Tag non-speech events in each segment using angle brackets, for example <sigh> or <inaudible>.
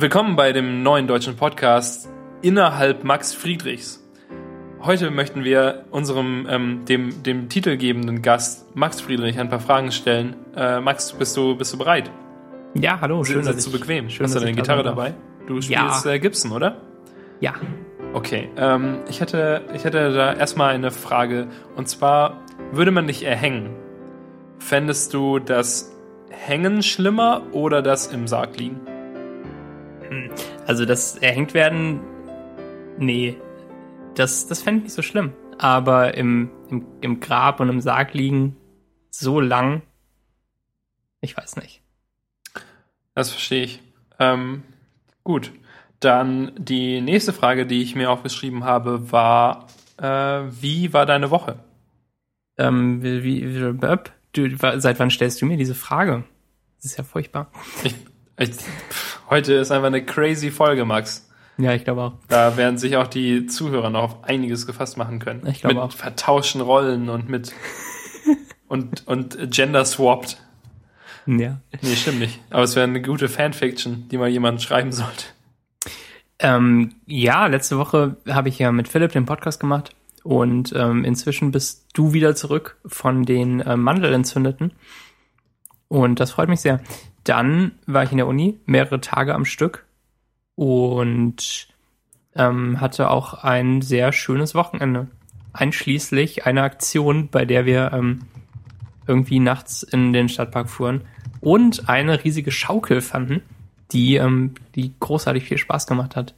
Willkommen bei dem neuen deutschen Podcast innerhalb Max Friedrichs. Heute möchten wir unserem ähm, dem, dem titelgebenden Gast Max Friedrich ein paar Fragen stellen. Äh, Max, bist du, bist du bereit? Ja, hallo. Schön, Sitzt du bequem? Schön, Hast du deine Gitarre dabei? Du spielst ja. äh, Gibson, oder? Ja. Okay, ähm, ich, hätte, ich hätte da erstmal eine Frage. Und zwar, würde man dich erhängen? Fändest du das Hängen schlimmer oder das im Sarg liegen? Also das erhängt werden, nee, das, das fände ich nicht so schlimm. Aber im, im, im Grab und im Sarg liegen so lang, ich weiß nicht. Das verstehe ich. Ähm, gut, dann die nächste Frage, die ich mir aufgeschrieben habe, war, äh, wie war deine Woche? Ähm, wie, wie, du, seit wann stellst du mir diese Frage? Das ist ja furchtbar. Ich, ich, heute ist einfach eine crazy Folge, Max. Ja, ich glaube auch. Da werden sich auch die Zuhörer noch auf einiges gefasst machen können. Ich glaube auch. Mit vertauschten Rollen und mit <laughs> und, und gender swapped. Ja. Nee, stimmt nicht. Aber es wäre eine gute Fanfiction, die mal jemand schreiben sollte. Ähm, ja, letzte Woche habe ich ja mit Philipp den Podcast gemacht und ähm, inzwischen bist du wieder zurück von den äh, Mandelentzündeten. Und das freut mich sehr. Dann war ich in der Uni mehrere Tage am Stück und ähm, hatte auch ein sehr schönes Wochenende. Einschließlich einer Aktion, bei der wir ähm, irgendwie nachts in den Stadtpark fuhren und eine riesige Schaukel fanden, die, ähm, die großartig viel Spaß gemacht hat.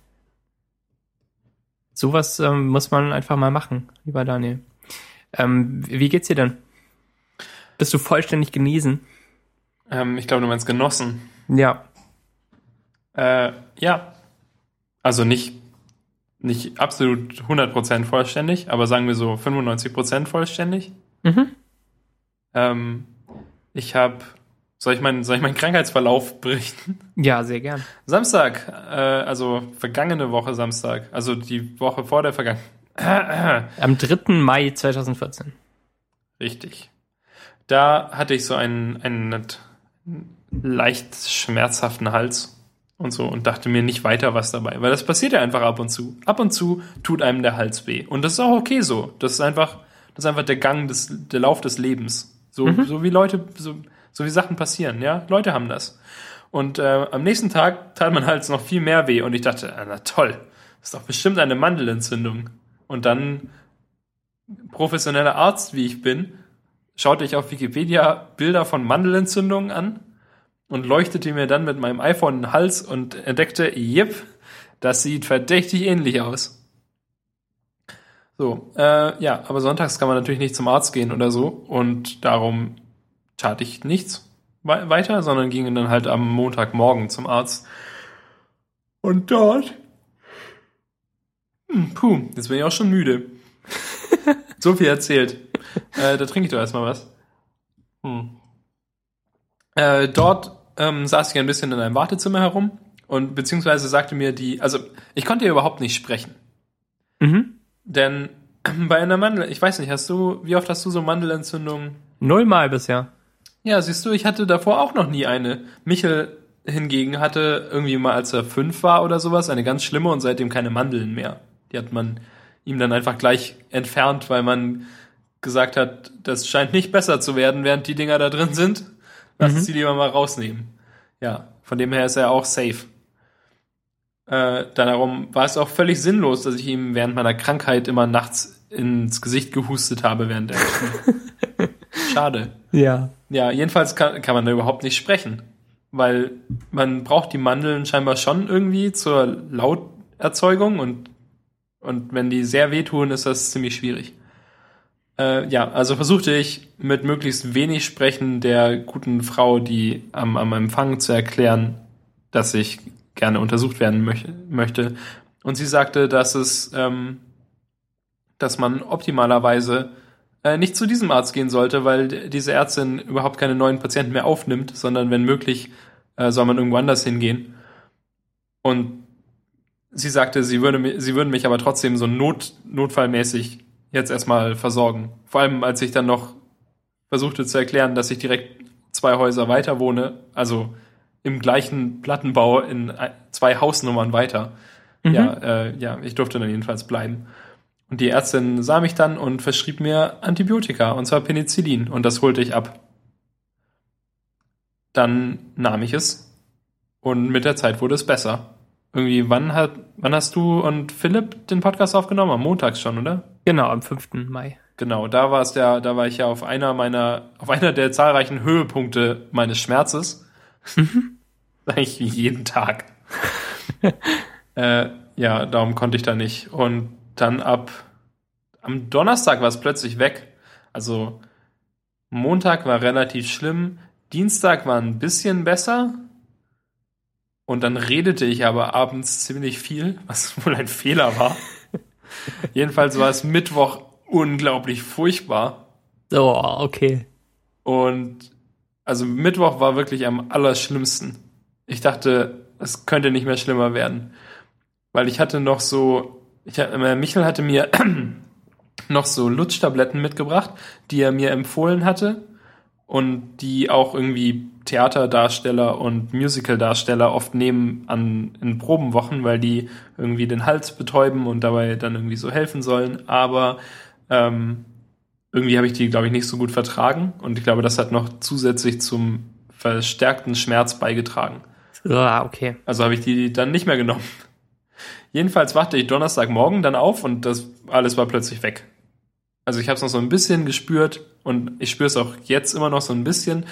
Sowas ähm, muss man einfach mal machen, lieber Daniel. Ähm, wie geht's dir denn? Bist du vollständig genesen? Ähm, ich glaube, du meinst genossen. Ja. Äh, ja. Also nicht, nicht absolut 100% vollständig, aber sagen wir so 95% vollständig. Mhm. Ähm, ich habe, soll ich meinen, soll ich meinen Krankheitsverlauf berichten? Ja, sehr gern. Samstag, äh, also vergangene Woche Samstag, also die Woche vor der vergangenen. <clears throat> Am 3. Mai 2014. Richtig. Da hatte ich so einen, einen leicht schmerzhaften Hals und so und dachte mir nicht weiter was dabei, weil das passiert ja einfach ab und zu. Ab und zu tut einem der Hals weh und das ist auch okay so. Das ist einfach, das ist einfach der Gang des, der Lauf des Lebens. So, mhm. so wie Leute, so, so wie Sachen passieren, ja. Leute haben das. Und äh, am nächsten Tag tat mein Hals noch viel mehr weh und ich dachte, na toll, das ist doch bestimmt eine Mandelentzündung. Und dann professioneller Arzt, wie ich bin, schaute ich auf Wikipedia Bilder von Mandelentzündungen an und leuchtete mir dann mit meinem iPhone den Hals und entdeckte, jep, das sieht verdächtig ähnlich aus. So, äh, ja, aber sonntags kann man natürlich nicht zum Arzt gehen oder so und darum tat ich nichts weiter, sondern ging dann halt am Montagmorgen zum Arzt. Und dort, hm, puh, jetzt bin ich auch schon müde. <laughs> so viel erzählt. Äh, da trinke ich doch erstmal was. Hm. Äh, dort ähm, saß ich ein bisschen in einem Wartezimmer herum und beziehungsweise sagte mir die, also ich konnte ja überhaupt nicht sprechen. Mhm. Denn <clears throat> bei einer Mandel, ich weiß nicht, hast du, wie oft hast du so Mandelentzündungen? Nullmal bisher. Ja, siehst du, ich hatte davor auch noch nie eine. Michel hingegen hatte irgendwie mal, als er fünf war oder sowas, eine ganz schlimme und seitdem keine Mandeln mehr. Die hat man ihm dann einfach gleich entfernt, weil man gesagt hat, das scheint nicht besser zu werden, während die Dinger da drin sind. Lass mhm. sie lieber mal rausnehmen. Ja, von dem her ist er auch safe. Äh, darum war es auch völlig sinnlos, dass ich ihm während meiner Krankheit immer nachts ins Gesicht gehustet habe während der <laughs> Schade. Ja. Ja, jedenfalls kann, kann man da überhaupt nicht sprechen. Weil man braucht die Mandeln scheinbar schon irgendwie zur Lauterzeugung und, und wenn die sehr wehtun, ist das ziemlich schwierig. Äh, ja, also versuchte ich mit möglichst wenig Sprechen der guten Frau, die am, am Empfang zu erklären, dass ich gerne untersucht werden möch möchte. Und sie sagte, dass es, ähm, dass man optimalerweise äh, nicht zu diesem Arzt gehen sollte, weil diese Ärztin überhaupt keine neuen Patienten mehr aufnimmt, sondern wenn möglich äh, soll man irgendwo anders hingehen. Und sie sagte, sie würde, sie würden mich aber trotzdem so not, notfallmäßig jetzt erstmal versorgen. Vor allem, als ich dann noch versuchte zu erklären, dass ich direkt zwei Häuser weiter wohne, also im gleichen Plattenbau in zwei Hausnummern weiter. Mhm. Ja, äh, ja, ich durfte dann jedenfalls bleiben. Und die Ärztin sah mich dann und verschrieb mir Antibiotika, und zwar Penicillin, und das holte ich ab. Dann nahm ich es und mit der Zeit wurde es besser. Irgendwie, wann hat, wann hast du und Philipp den Podcast aufgenommen? Am Montag schon, oder? Genau, am 5. Mai. Genau, da war es der, da war ich ja auf einer meiner, auf einer der zahlreichen Höhepunkte meines Schmerzes. <laughs> Eigentlich wie jeden Tag. <laughs> äh, ja, darum konnte ich da nicht. Und dann ab am Donnerstag war es plötzlich weg. Also Montag war relativ schlimm, Dienstag war ein bisschen besser. Und dann redete ich aber abends ziemlich viel, was <laughs> wohl ein Fehler war. <laughs> Jedenfalls war es Mittwoch unglaublich furchtbar. Oh, okay. Und also Mittwoch war wirklich am allerschlimmsten. Ich dachte, es könnte nicht mehr schlimmer werden. Weil ich hatte noch so, ich, äh, Michael hatte mir <clears throat> noch so Lutschtabletten mitgebracht, die er mir empfohlen hatte und die auch irgendwie Theaterdarsteller und Musicaldarsteller oft nehmen an in Probenwochen, weil die irgendwie den Hals betäuben und dabei dann irgendwie so helfen sollen. Aber ähm, irgendwie habe ich die, glaube ich, nicht so gut vertragen und ich glaube, das hat noch zusätzlich zum verstärkten Schmerz beigetragen. Ah, okay. Also habe ich die dann nicht mehr genommen. Jedenfalls wachte ich Donnerstagmorgen dann auf und das alles war plötzlich weg. Also ich habe es noch so ein bisschen gespürt und ich spüre es auch jetzt immer noch so ein bisschen,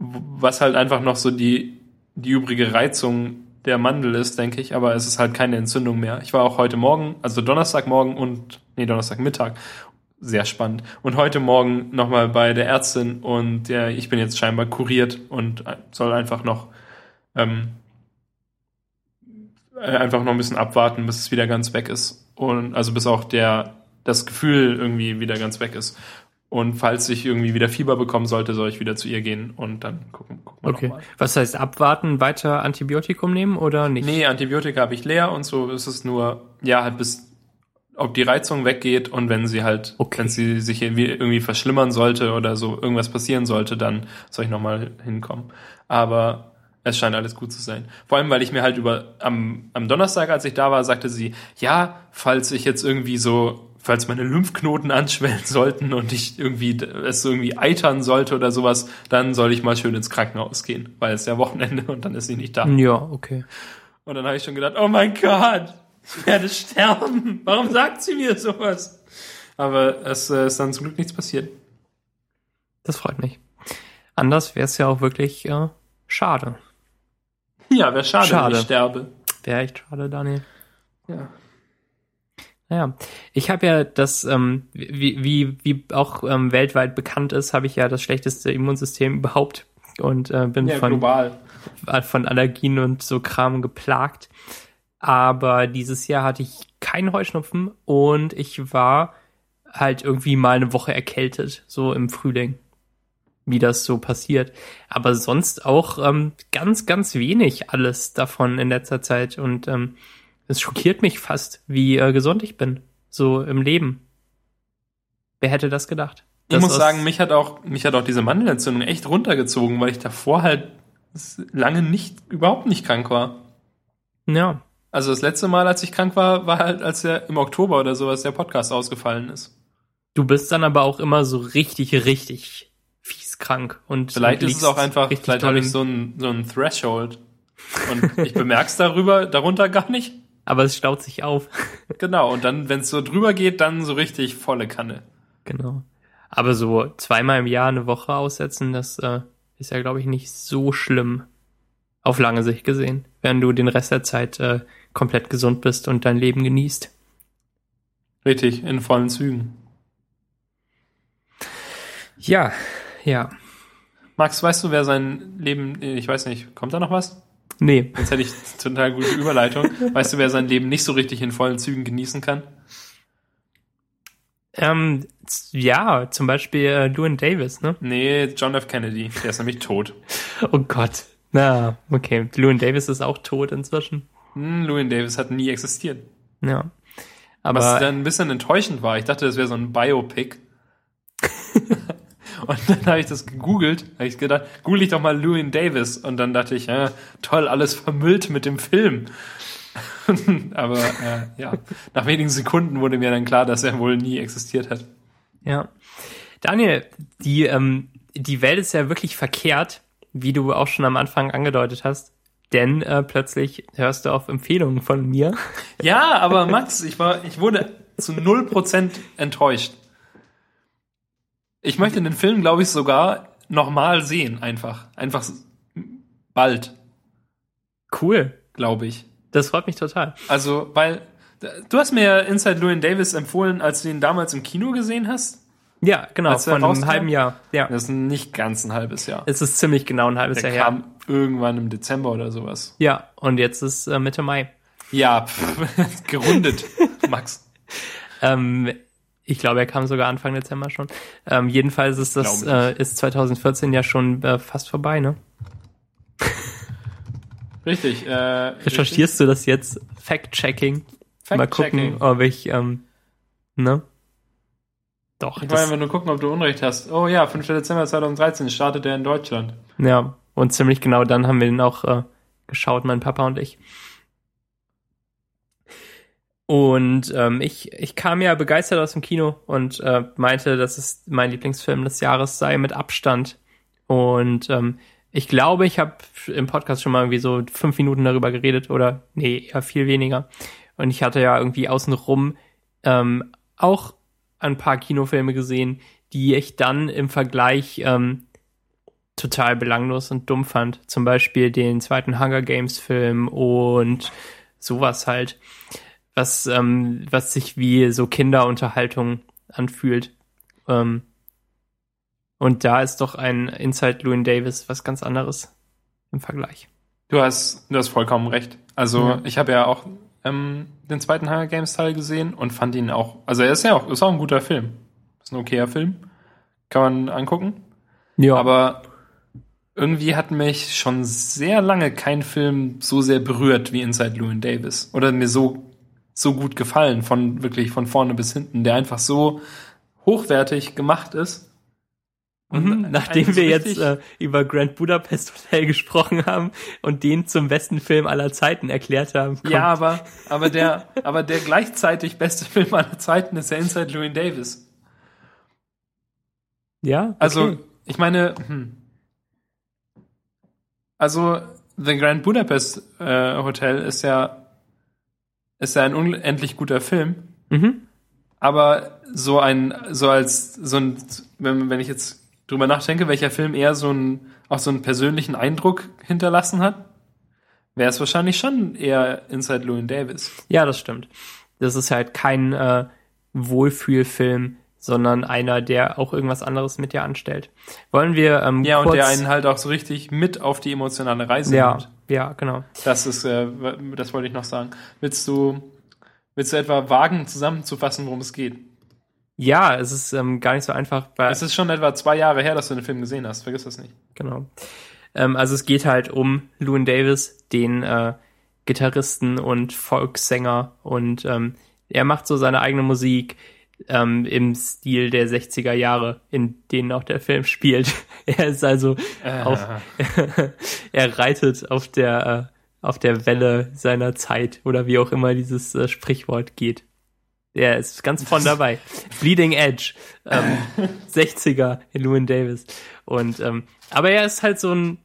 was halt einfach noch so die, die übrige Reizung der Mandel ist, denke ich, aber es ist halt keine Entzündung mehr. Ich war auch heute Morgen, also Donnerstagmorgen und, nee, Donnerstagmittag, sehr spannend. Und heute Morgen nochmal bei der Ärztin und ja, ich bin jetzt scheinbar kuriert und soll einfach noch ähm, einfach noch ein bisschen abwarten, bis es wieder ganz weg ist. Und also bis auch der das Gefühl irgendwie wieder ganz weg ist. Und falls ich irgendwie wieder Fieber bekommen sollte, soll ich wieder zu ihr gehen und dann gucken, gucken Okay. Was heißt abwarten, weiter Antibiotikum nehmen oder nicht? Nee, Antibiotika habe ich leer und so ist es nur, ja, halt bis, ob die Reizung weggeht und wenn sie halt, Okay. wenn sie sich irgendwie, irgendwie verschlimmern sollte oder so irgendwas passieren sollte, dann soll ich nochmal hinkommen. Aber es scheint alles gut zu sein. Vor allem, weil ich mir halt über, am, am Donnerstag, als ich da war, sagte sie, ja, falls ich jetzt irgendwie so, falls meine Lymphknoten anschwellen sollten und ich irgendwie, es irgendwie eitern sollte oder sowas, dann soll ich mal schön ins Krankenhaus gehen, weil es ja Wochenende und dann ist sie nicht da. Ja, okay. Und dann habe ich schon gedacht, oh mein Gott, ich werde sterben. Warum sagt sie mir sowas? Aber es äh, ist dann zum Glück nichts passiert. Das freut mich. Anders wäre es ja auch wirklich äh, schade. Ja, wäre schade, Schade. wenn ich sterbe. Wäre echt schade, Daniel. Ja. Naja, ich habe ja das, ähm, wie, wie, wie auch ähm, weltweit bekannt ist, habe ich ja das schlechteste Immunsystem überhaupt und äh, bin Ja, von, global. von Allergien und so Kram geplagt. Aber dieses Jahr hatte ich keinen Heuschnupfen und ich war halt irgendwie mal eine Woche erkältet, so im Frühling, wie das so passiert. Aber sonst auch ähm, ganz, ganz wenig alles davon in letzter Zeit und ähm, es schockiert mich fast, wie äh, gesund ich bin, so im Leben. Wer hätte das gedacht? Ich Das muss sagen, mich hat auch, mich hat auch diese Mandelentzündung echt runtergezogen, weil ich davor halt lange nicht, überhaupt nicht krank war. Ja, Also das letzte Mal, als ich krank war, war halt, als der im Oktober oder sowas der Podcast ausgefallen ist. du bist dann aber auch immer so richtig, richtig fies krank und Vielleicht ist es auch einfach, vielleicht habe ich so ein, so ein Threshold. Und ich bemerk's darüber, darunter gar nicht. Aber es staut sich auf. <laughs> Genau, und dann, wenn es so drüber geht, dann so richtig volle Kanne. Genau. Aber so zweimal im Jahr eine Woche aussetzen, das äh, ist ja, glaube ich, nicht so schlimm. Auf lange Sicht gesehen, wenn du den Rest der Zeit äh, komplett gesund bist und dein Leben genießt. Richtig, in vollen Zügen. Ja, ja. Max, weißt du, wer sein Leben, ich weiß nicht, kommt da noch was? Nee. Jetzt hätte ich total gute Überleitung. <laughs> Weißt du, wer sein Leben nicht so richtig in vollen Zügen genießen kann? Ähm, ja, zum Beispiel äh, Llewyn Davis, ne? Nee, John F. Kennedy. Der ist nämlich tot. <laughs> Oh Gott. Na, okay. Llewyn Davis ist auch tot inzwischen. Hm, Llewyn Davis hat nie existiert. Ja. Aber Was dann ein bisschen enttäuschend war. Ich dachte, das wäre so ein Biopic. <laughs> Und dann habe ich das gegoogelt, habe ich gedacht, google ich doch mal Louis Davis. Und dann dachte ich, ja, toll, alles vermüllt mit dem Film. <laughs> Aber äh, ja, nach wenigen Sekunden wurde mir dann klar, dass er wohl nie existiert hat. Ja. Daniel, die, ähm, die Welt ist ja wirklich verkehrt, wie du auch schon am Anfang angedeutet hast. Denn äh, plötzlich hörst du auf Empfehlungen von mir. Ja, aber Max, ich war, ich wurde zu null Prozent enttäuscht. Ich möchte den Film, glaube ich, sogar nochmal sehen, einfach. Einfach bald. Cool. Glaube ich. Das freut mich total. Also, weil du hast mir Inside Llewyn Davis empfohlen, als du ihn damals im Kino gesehen hast. Ja, genau, von einem halben Jahr. Ja. Das ist nicht ganz ein halbes Jahr. Es ist ziemlich genau ein halbes Der Jahr her. kam irgendwann im Dezember oder sowas. Ja, und jetzt ist äh, Mitte Mai. Ja, pff, <laughs> gerundet, Max. <laughs> Ähm, ich glaube, er kam sogar Anfang Dezember schon. Ähm, jedenfalls ist das äh, ist 2014 ja schon äh, fast vorbei, ne? <laughs> Richtig. Äh, Recherchierst du das jetzt? Fact-checking. Mal gucken, ob ich, ähm, ne? Doch, Ich wollte einfach nur gucken, ob du Unrecht hast. Oh ja, 5. Dezember 2013 startet er in Deutschland. ja. Und ziemlich genau dann haben wir den auch äh, geschaut, mein Papa und ich. Und ähm, ich, ich kam ja begeistert aus dem Kino und äh, meinte, dass es mein Lieblingsfilm des Jahres sei mit Abstand. Und ähm, ich glaube, ich habe im Podcast schon mal irgendwie so fünf Minuten darüber geredet oder nee, eher viel weniger. Und ich hatte ja irgendwie außenrum ähm, auch ein paar Kinofilme gesehen, die ich dann im Vergleich ähm, total belanglos und dumm fand. Zum Beispiel den zweiten Hunger Games Film und sowas halt, was, ähm, was sich wie so Kinderunterhaltung anfühlt. Ähm, und da ist doch ein Inside Llewyn Davis was ganz anderes im Vergleich. Du hast, du hast vollkommen recht. Also Ja. ich habe ja auch ähm, den zweiten Hunger Games Teil gesehen und fand ihn auch, also er ist ja auch, ist auch ein guter Film. Ist ein okayer Film. Kann man angucken. Ja, Aber irgendwie hat mich schon sehr lange kein Film so sehr berührt wie Inside Llewyn Davis. Oder mir so, so gut gefallen, von wirklich von vorne bis hinten, der einfach so hochwertig gemacht ist. Mhm, nachdem wir jetzt äh, über Grand Budapest Hotel gesprochen haben und den zum besten Film aller Zeiten erklärt haben. kommt- Ja, aber, aber der, <laughs> aber der gleichzeitig beste Film aller Zeiten ist ja Inside Llewyn Davis. ja, okay. Also, ich meine, hm. also, The Grand Budapest äh, Hotel ist ja, ist ja ein unendlich guter Film, mhm. aber so ein, so als, so ein, wenn, wenn ich jetzt drüber nachdenke, welcher Film eher so ein, auch so einen persönlichen Eindruck hinterlassen hat, wäre es wahrscheinlich schon eher Inside Llewyn Davis. ja, das stimmt. Das ist halt kein äh, Wohlfühlfilm, sondern einer, der auch irgendwas anderes mit dir anstellt. Wollen wir ähm, Ja, und der einen halt auch so richtig mit auf die emotionale Reise ja, nimmt. Ja, genau. Das ist, äh, das wollte ich noch sagen. Willst du, willst du etwa wagen, zusammenzufassen, worum es geht? Ja, es ist ähm, gar nicht so einfach, Es ist schon etwa zwei Jahre her, dass du den Film gesehen hast. Vergiss das nicht. Genau. Ähm, also es geht halt um Llewyn Davis, den äh, Gitarristen und Volkssänger und ähm, er macht so seine eigene Musik ähm, im Stil der 60er Jahre, in denen auch der Film spielt. <laughs> er ist also auf, <laughs> er reitet auf der äh, auf der Welle seiner Zeit oder wie auch immer dieses äh, Sprichwort geht. Er ist ganz von dabei. Bleeding Edge, ähm, <laughs> 60er, Llewyn Davis. Und ähm, aber er ist halt so ein,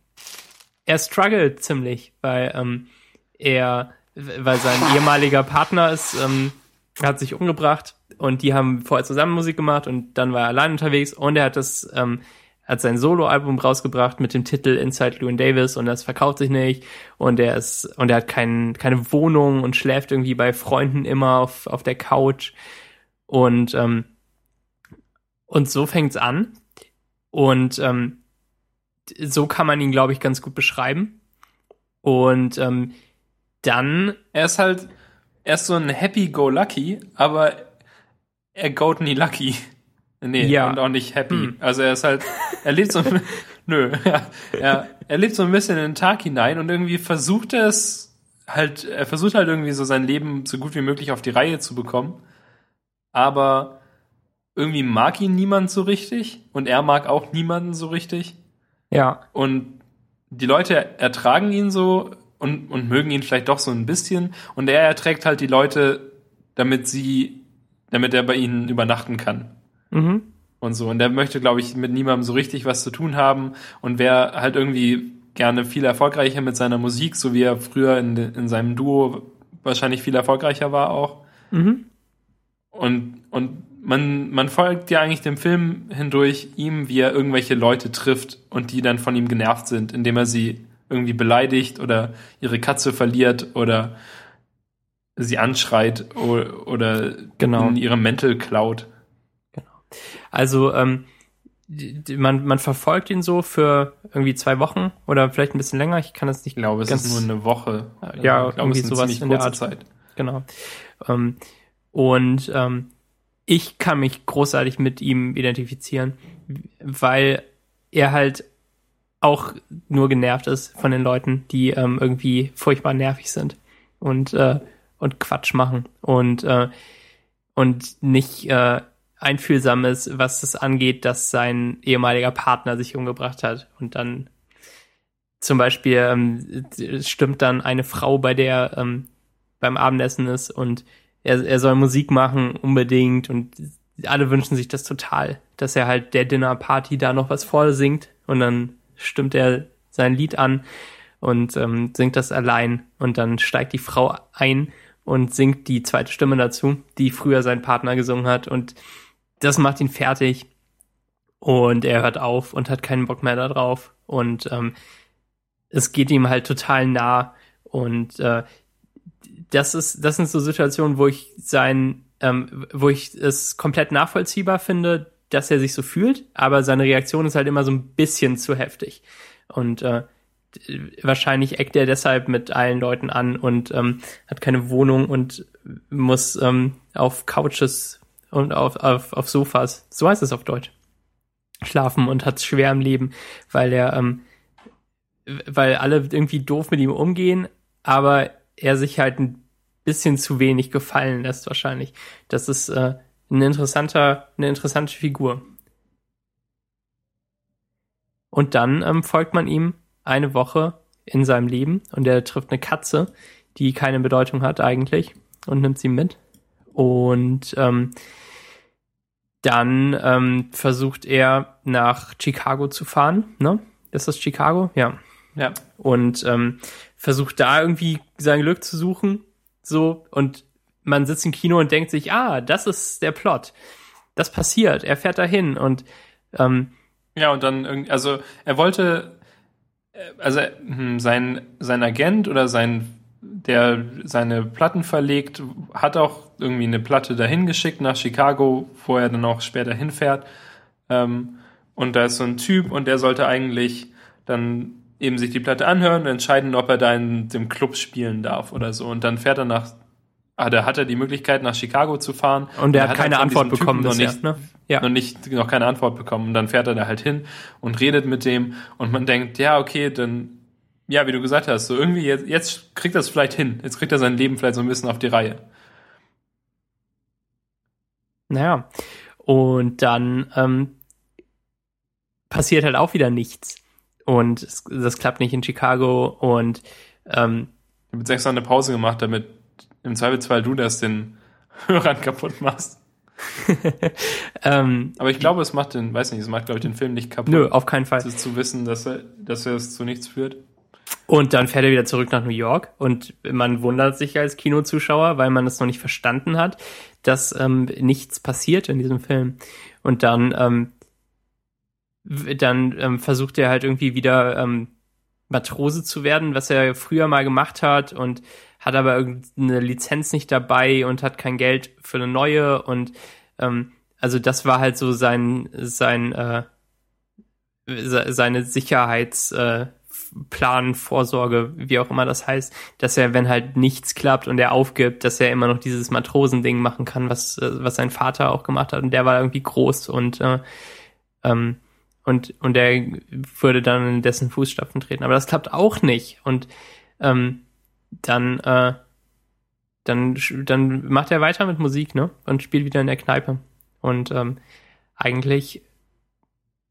er struggelt ziemlich, weil ähm, er, weil sein ehemaliger Partner ist, ähm, hat sich umgebracht und die haben vorher zusammen Musik gemacht und dann war er allein unterwegs. Und er hat das, ähm, hat sein Soloalbum rausgebracht mit dem Titel Inside Llewyn Davis und das verkauft sich nicht. Und er ist und er hat kein, keine Wohnung und schläft irgendwie bei Freunden immer auf, auf der Couch. Und ähm, und so fängt's an. Und ähm, so kann man ihn glaube ich ganz gut beschreiben. Und ähm, dann Er ist halt, er ist so ein Happy-Go-Lucky, aber er goat nie lucky. Nee, Ja. und auch nicht happy. Hm. Also er ist halt, er lebt so, <laughs> nö, ja, er, er lebt so ein bisschen in den Tag hinein und irgendwie versucht er es halt, er versucht halt irgendwie so sein Leben so gut wie möglich auf die Reihe zu bekommen. Aber irgendwie mag ihn niemand so richtig und er mag auch niemanden so richtig. Ja. Und die Leute ertragen ihn so und, und mögen ihn vielleicht doch so ein bisschen. Und er erträgt halt die Leute, damit sie, damit er bei ihnen übernachten kann. Mhm. Und so. Und er möchte, glaube ich, mit niemandem so richtig was zu tun haben und wäre halt irgendwie gerne viel erfolgreicher mit seiner Musik, so wie er früher in, in seinem Duo wahrscheinlich viel erfolgreicher war auch. Mhm. Und, und man, man folgt ja eigentlich dem Film hindurch ihm, wie er irgendwelche Leute trifft und die dann von ihm genervt sind, indem er sie irgendwie beleidigt oder ihre Katze verliert oder sie anschreit oder, oder Genau. in ihrem Mäntel klaut. Also ähm, man, man verfolgt ihn so für irgendwie zwei Wochen oder vielleicht ein bisschen länger. Ich kann das nicht Ich glaube, es ist nur eine Woche. Ja, ich glaube, irgendwie es ist sowas in der Art. Zeit. genau. Ähm, und ähm, ich kann mich großartig mit ihm identifizieren, weil er halt auch nur genervt ist von den Leuten, die ähm, irgendwie furchtbar nervig sind und äh, und Quatsch machen und äh, und nicht äh, einfühlsam ist, was es angeht, dass sein ehemaliger Partner sich umgebracht hat. Und dann zum Beispiel ähm, stimmt dann eine Frau, bei der ähm, beim Abendessen ist und er, er soll Musik machen unbedingt und alle wünschen sich das total, dass er halt der Dinnerparty da noch was vorsingt und dann stimmt er sein Lied an und ähm, singt das allein und dann steigt die Frau ein und singt die zweite Stimme dazu, die früher sein Partner gesungen hat. Und das macht ihn fertig. Und er hört auf und hat keinen Bock mehr darauf und ähm, es geht ihm halt total nah. Und äh, das ist das sind so Situationen, wo ich sein ähm, wo ich es komplett nachvollziehbar finde, dass er sich so fühlt, aber seine Reaktion ist halt immer so ein bisschen zu heftig. Und äh, wahrscheinlich eckt er deshalb mit allen Leuten an und ähm, hat keine Wohnung und muss ähm, auf Couches und auf, auf, auf Sofas, so heißt es auf Deutsch, schlafen und hat es schwer im Leben, weil er, ähm, weil alle irgendwie doof mit ihm umgehen, aber er sich halt ein bisschen zu wenig gefallen lässt wahrscheinlich. Das ist äh, ein interessanter, eine interessante Figur. Und dann ähm, folgt man ihm eine Woche in seinem Leben und er trifft eine Katze, die keine Bedeutung hat eigentlich und nimmt sie mit. Und ähm, dann ähm, versucht er nach Chicago zu fahren, ne? Ist das Chicago? Ja. Ja. Und ähm, versucht da irgendwie sein Glück zu suchen. So, und man sitzt im Kino und denkt sich, ah, das ist der Plot. Das passiert. Er fährt dahin und ähm, Ja, und dann also er wollte, also hm, sein, sein Agent oder sein, der seine Platten verlegt, hat auch irgendwie eine Platte dahin geschickt nach Chicago, wo er dann auch später hinfährt. Ähm, und da ist so ein Typ und der sollte eigentlich dann eben sich die Platte anhören und entscheiden, ob er da in dem Club spielen darf oder so. Und dann fährt er nach, ah, da hat er die Möglichkeit, nach Chicago zu fahren. und er hat halt keine von Antwort bekommen noch nicht, Ne? Ja. noch nicht noch keine Antwort bekommen. Und dann fährt er da halt hin und redet mit dem und man denkt, ja, okay, dann, ja, wie du gesagt hast, so irgendwie jetzt, jetzt kriegt er es vielleicht hin. Jetzt kriegt er sein Leben vielleicht so ein bisschen auf die Reihe. Naja. Und dann ähm, passiert halt auch wieder nichts. Und es, das klappt nicht in Chicago und ähm, Ich habe jetzt extra eine Pause gemacht, damit im Zweifelsfall du das den <laughs> Hörern kaputt machst. <laughs> ähm, Aber ich glaube, es macht den, weiß nicht, es macht, glaube ich, den Film nicht kaputt. nö, auf keinen Fall. Es ist zu wissen, dass er, dass er es zu nichts führt. Und dann fährt er wieder zurück nach New York und man wundert sich als Kinozuschauer, weil man es noch nicht verstanden hat, dass ähm, nichts passiert in diesem Film. Und dann, ähm, dann ähm, versucht er halt irgendwie wieder ähm, Matrose zu werden, was er früher mal gemacht hat und hat aber irgendeine Lizenz nicht dabei und hat kein Geld für eine neue und ähm, also das war halt so sein sein äh, se- seine Sicherheits äh, Vorsorge, wie auch immer das heißt, dass er, wenn halt nichts klappt und er aufgibt, dass er immer noch dieses Matrosending machen kann, was, äh, was sein Vater auch gemacht hat. Und der war irgendwie groß und, äh, ähm, und, und er würde dann in dessen Fußstapfen treten. Aber das klappt auch nicht. Und ähm, dann, äh, dann, dann macht er weiter mit Musik, ne? Und spielt wieder in der Kneipe. Und ähm, eigentlich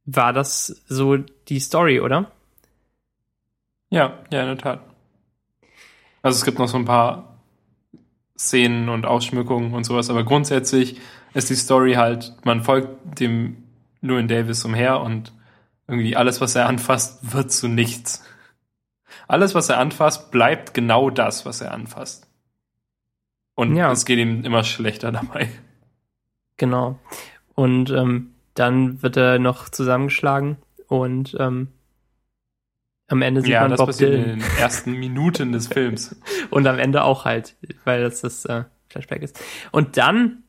war das so die Story, oder? Ja, ja, in der Tat. Also es gibt noch so ein paar Szenen und Ausschmückungen und sowas, aber grundsätzlich ist die Story halt, man folgt dem Llewyn Davis umher und irgendwie alles, was er anfasst, wird zu nichts. Alles, was er anfasst, bleibt genau das, was er anfasst. Und ja. es geht ihm immer schlechter <laughs> dabei. Genau. Und ähm, dann wird er noch zusammengeschlagen und ähm, am Ende sieht ja, man das Bob passiert Dylan. in den ersten Minuten des <laughs> Films. und am Ende auch halt, weil das das äh, Flashback ist. Und dann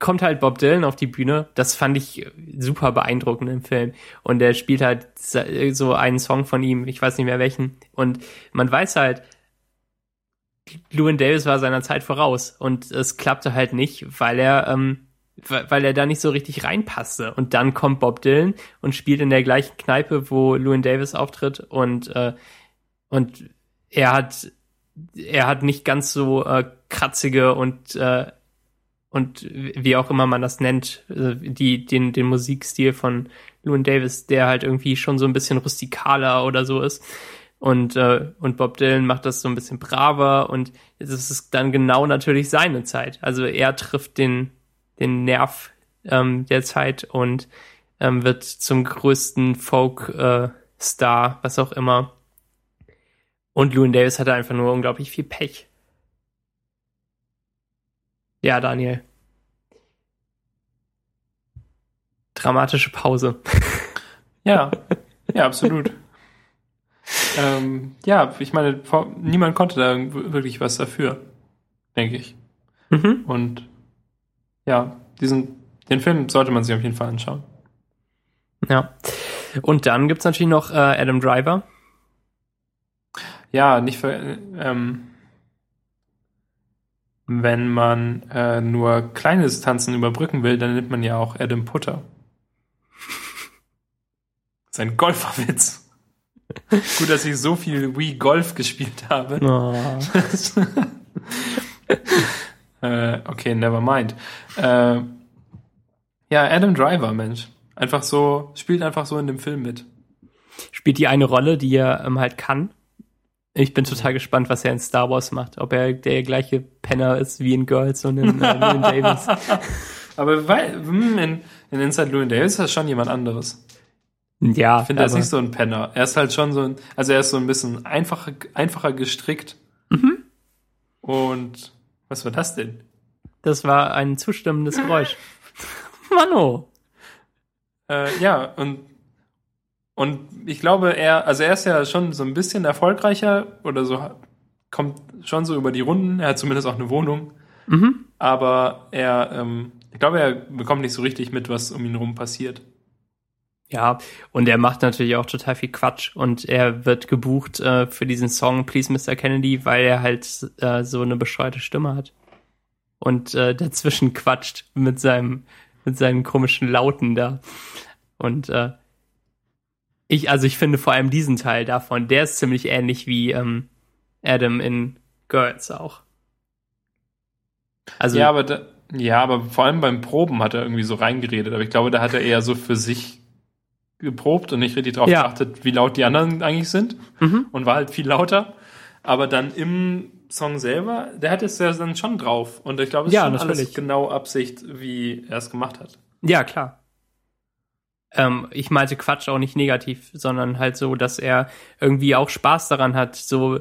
kommt halt Bob Dylan auf die Bühne. Das fand ich super beeindruckend im Film. Und er spielt halt so einen Song von ihm, ich weiß nicht mehr welchen. Und man weiß halt, Llewyn Davis war seiner Zeit voraus. Und es klappte halt nicht, weil er, ähm, weil er da nicht so richtig reinpasste. Und dann kommt Bob Dylan und spielt in der gleichen Kneipe, wo Llewyn Davis auftritt. Und, äh, und er hat, er hat nicht ganz so äh, kratzige und äh, und wie auch immer man das nennt, äh, die, den, den Musikstil von Llewyn Davis, der halt irgendwie schon so ein bisschen rustikaler oder so ist. Und, äh, und Bob Dylan macht das so ein bisschen braver und es ist dann genau natürlich seine Zeit. Also er trifft den, den Nerv ähm, der Zeit und ähm, wird zum größten Folk-Star, äh, was auch immer. Und Llewyn Davis hatte einfach nur unglaublich viel Pech. Ja, Daniel. Dramatische Pause. Ja, ja, absolut. ähm, ja, ich meine, niemand konnte da wirklich was dafür, denke ich. Mhm. Und ja, diesen, den Film sollte man sich auf jeden Fall anschauen. Ja. Und dann gibt's natürlich noch äh, Adam Driver. Ja, nicht für, ähm, wenn man äh, nur kleine Distanzen überbrücken will, dann nimmt man ja auch Adam Putter. <laughs> Sein Golferwitz. <laughs> Gut, dass ich so viel Wii Golf gespielt habe. Oh. <laughs> äh, okay, never mind. Äh, ja, Adam Driver, Mensch. Einfach so, spielt einfach so in dem Film mit. Spielt die eine Rolle, die er ähm, halt kann. Ich bin total gespannt, was er in Star Wars macht. Ob er der gleiche Penner ist wie in Girls und in äh, Llewyn <laughs> Davis. Aber weil, hm, in, in Inside Llewyn Davis ist das schon jemand anderes. Ja. Ich finde, er ist nicht so ein Penner. Er ist halt schon so ein, also er ist so ein bisschen einfacher, einfacher gestrickt. Mhm. Und was war das denn? Das war ein zustimmendes Geräusch. Mano. Äh, ja, und und ich glaube, er, also er ist ja schon so ein bisschen erfolgreicher oder so, kommt schon so über die Runden. Er hat zumindest auch eine Wohnung. Mhm. Aber er, ähm, ich glaube, er bekommt nicht so richtig mit, was um ihn rum passiert. Ja, und er macht natürlich auch total viel Quatsch und er wird gebucht äh, für diesen Song Please Mr. Kennedy, weil er halt äh, so eine bescheuerte Stimme hat. Und äh, dazwischen quatscht mit seinem, mit seinen komischen Lauten da. Und äh, ich, also ich finde vor allem diesen Teil davon, der ist ziemlich ähnlich wie ähm, Adam in Girls auch. Also ja, aber da, ja, aber vor allem beim Proben hat er irgendwie so reingeredet. Aber ich glaube, da hat er eher so für sich geprobt und nicht richtig drauf ja. geachtet, wie laut die anderen eigentlich sind. Mhm. Und war halt viel lauter. Aber dann im Song selber, der hat es ja dann schon drauf. Und ich glaube, es ist ja, schon natürlich. alles genau Absicht, wie er es gemacht hat. Ja, klar. Ähm, ich meinte Quatsch auch nicht negativ, sondern halt so, dass er irgendwie auch Spaß daran hat, so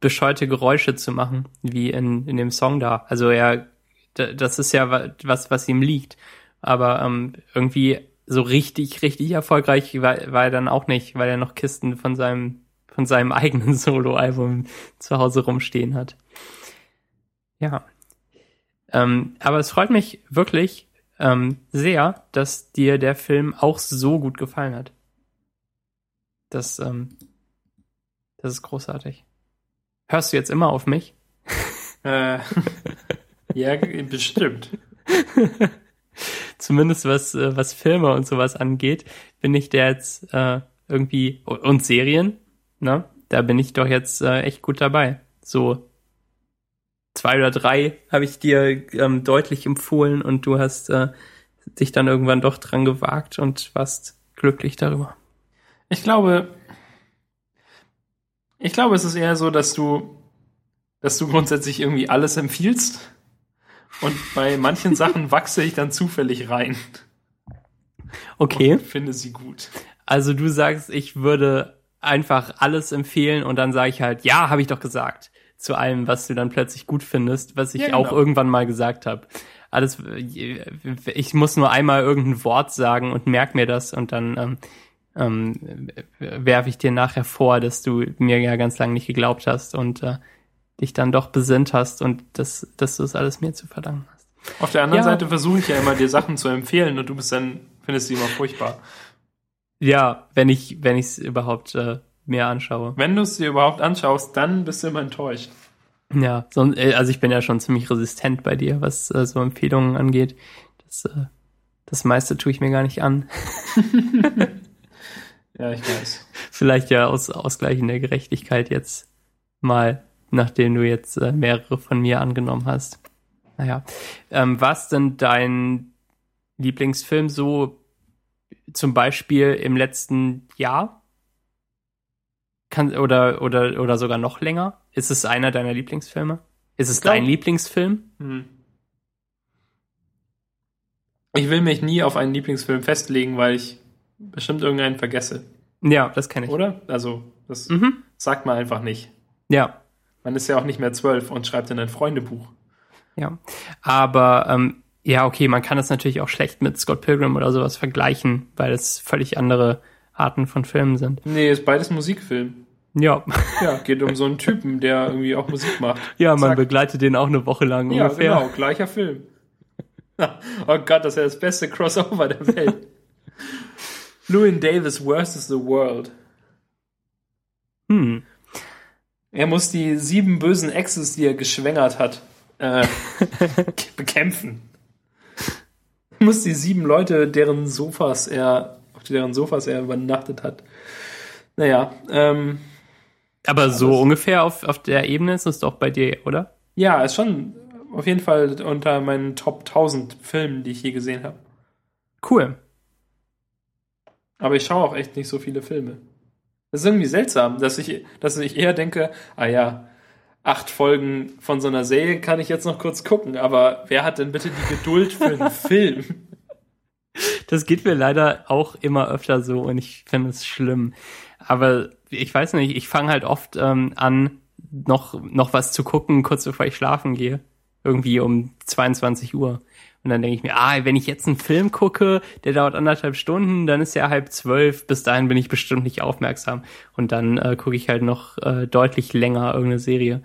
bescheute Geräusche zu machen, wie in, in dem Song da. Also er, das ist ja was, was ihm liegt. Aber ähm, irgendwie so richtig, richtig erfolgreich war, war er dann auch nicht, weil er noch Kisten von seinem, von seinem <laughs> eigenen Soloalbum zu Hause rumstehen hat. Ja. Ähm, aber es freut mich wirklich, ähm, sehr, dass dir der Film auch so gut gefallen hat. Das, ähm, das ist großartig. Hörst du jetzt immer auf mich? <laughs> Äh, ja, bestimmt. <laughs> Zumindest was, äh, was Filme und sowas angeht, bin ich der jetzt äh, irgendwie und Serien, ne? Da bin ich doch jetzt äh, echt gut dabei. So zwei oder drei habe ich dir ähm, deutlich empfohlen und du hast äh, dich dann irgendwann doch dran gewagt und warst glücklich darüber? Ich glaube, ich glaube, es ist eher so, dass du, dass du grundsätzlich irgendwie alles empfiehlst. Und bei manchen Sachen <laughs> wachse ich dann zufällig rein. Okay. Und finde sie gut. Also du sagst, ich würde einfach alles empfehlen und dann sage ich halt, ja, habe ich doch gesagt. Zu allem, was du dann plötzlich gut findest, was ich Ja, genau. auch irgendwann mal gesagt habe. Alles, ich muss nur einmal irgendein Wort sagen und merk mir das und dann ähm, ähm, werfe ich dir nachher vor, dass du mir ja ganz lange nicht geglaubt hast und äh, dich dann doch besinnt hast und das, dass du es alles mir zu verdanken hast. Auf der anderen Ja. Seite versuche ich ja immer, dir Sachen zu empfehlen und du bist dann, findest sie immer furchtbar. Ja, wenn ich, wenn ich es überhaupt äh, mir anschaue. Wenn du es dir überhaupt anschaust, dann bist du immer enttäuscht. Ja, äh, also ich bin ja schon ziemlich resistent bei dir, was äh, so Empfehlungen angeht. Das, äh, das meiste tue ich mir gar nicht an. <laughs> Ja, ich weiß. Vielleicht ja aus Ausgleichen der Gerechtigkeit jetzt mal, nachdem du jetzt äh, mehrere von mir angenommen hast. Naja, ähm, was denn dein Lieblingsfilm so zum Beispiel im letzten Jahr? Kann, oder, oder, oder sogar noch länger? Ist es einer deiner Lieblingsfilme? Ist es dein Lieblingsfilm? Hm. Ich will mich nie auf einen Lieblingsfilm festlegen, weil ich bestimmt irgendeinen vergesse. Ja, das kenne ich. Oder? Also, das Mhm. sagt man einfach nicht. Ja, Man ist ja auch nicht mehr zwölf und schreibt in ein Freundebuch. ja. Aber ähm, ja, okay, man kann das natürlich auch schlecht mit Scott Pilgrim oder sowas vergleichen, weil es völlig andere Arten von Filmen sind. Nee, ist beides Musikfilm. Ja, Ja, geht um so einen Typen, der irgendwie auch Musik macht. ja, man Zack. begleitet den auch eine Woche lang Ja, ungefähr. genau, gleicher Film. <laughs> oh Gott, das ist ja das beste Crossover der Welt. Llewyn Davis versus the World. Hm. Er muss die sieben bösen Exes, die er geschwängert hat, äh, <laughs> bekämpfen. Er muss die sieben Leute, deren Sofas er, auf deren Sofas er übernachtet hat. Naja, ähm, Aber so das- ungefähr auf, auf der Ebene ist es doch bei dir, oder? ja, ist schon auf jeden Fall unter meinen Top 1000 Filmen, die ich je gesehen habe. Cool. Aber ich schaue auch echt nicht so viele Filme. Das ist irgendwie seltsam, dass ich, dass ich eher denke, ah ja, acht Folgen von so einer Serie kann ich jetzt noch kurz gucken, aber wer hat denn bitte die Geduld für einen <laughs> Film? Das geht mir leider auch immer öfter so und ich finde es schlimm. Aber ich weiß nicht, ich fange halt oft ähm, an, noch, noch was zu gucken, kurz bevor ich schlafen gehe. Irgendwie um 22 Uhr. Und dann denke ich mir, ah, wenn ich jetzt einen Film gucke, der dauert anderthalb Stunden, dann ist ja halb zwölf, bis dahin bin ich bestimmt nicht aufmerksam. Und dann äh, gucke ich halt noch äh, deutlich länger irgendeine Serie.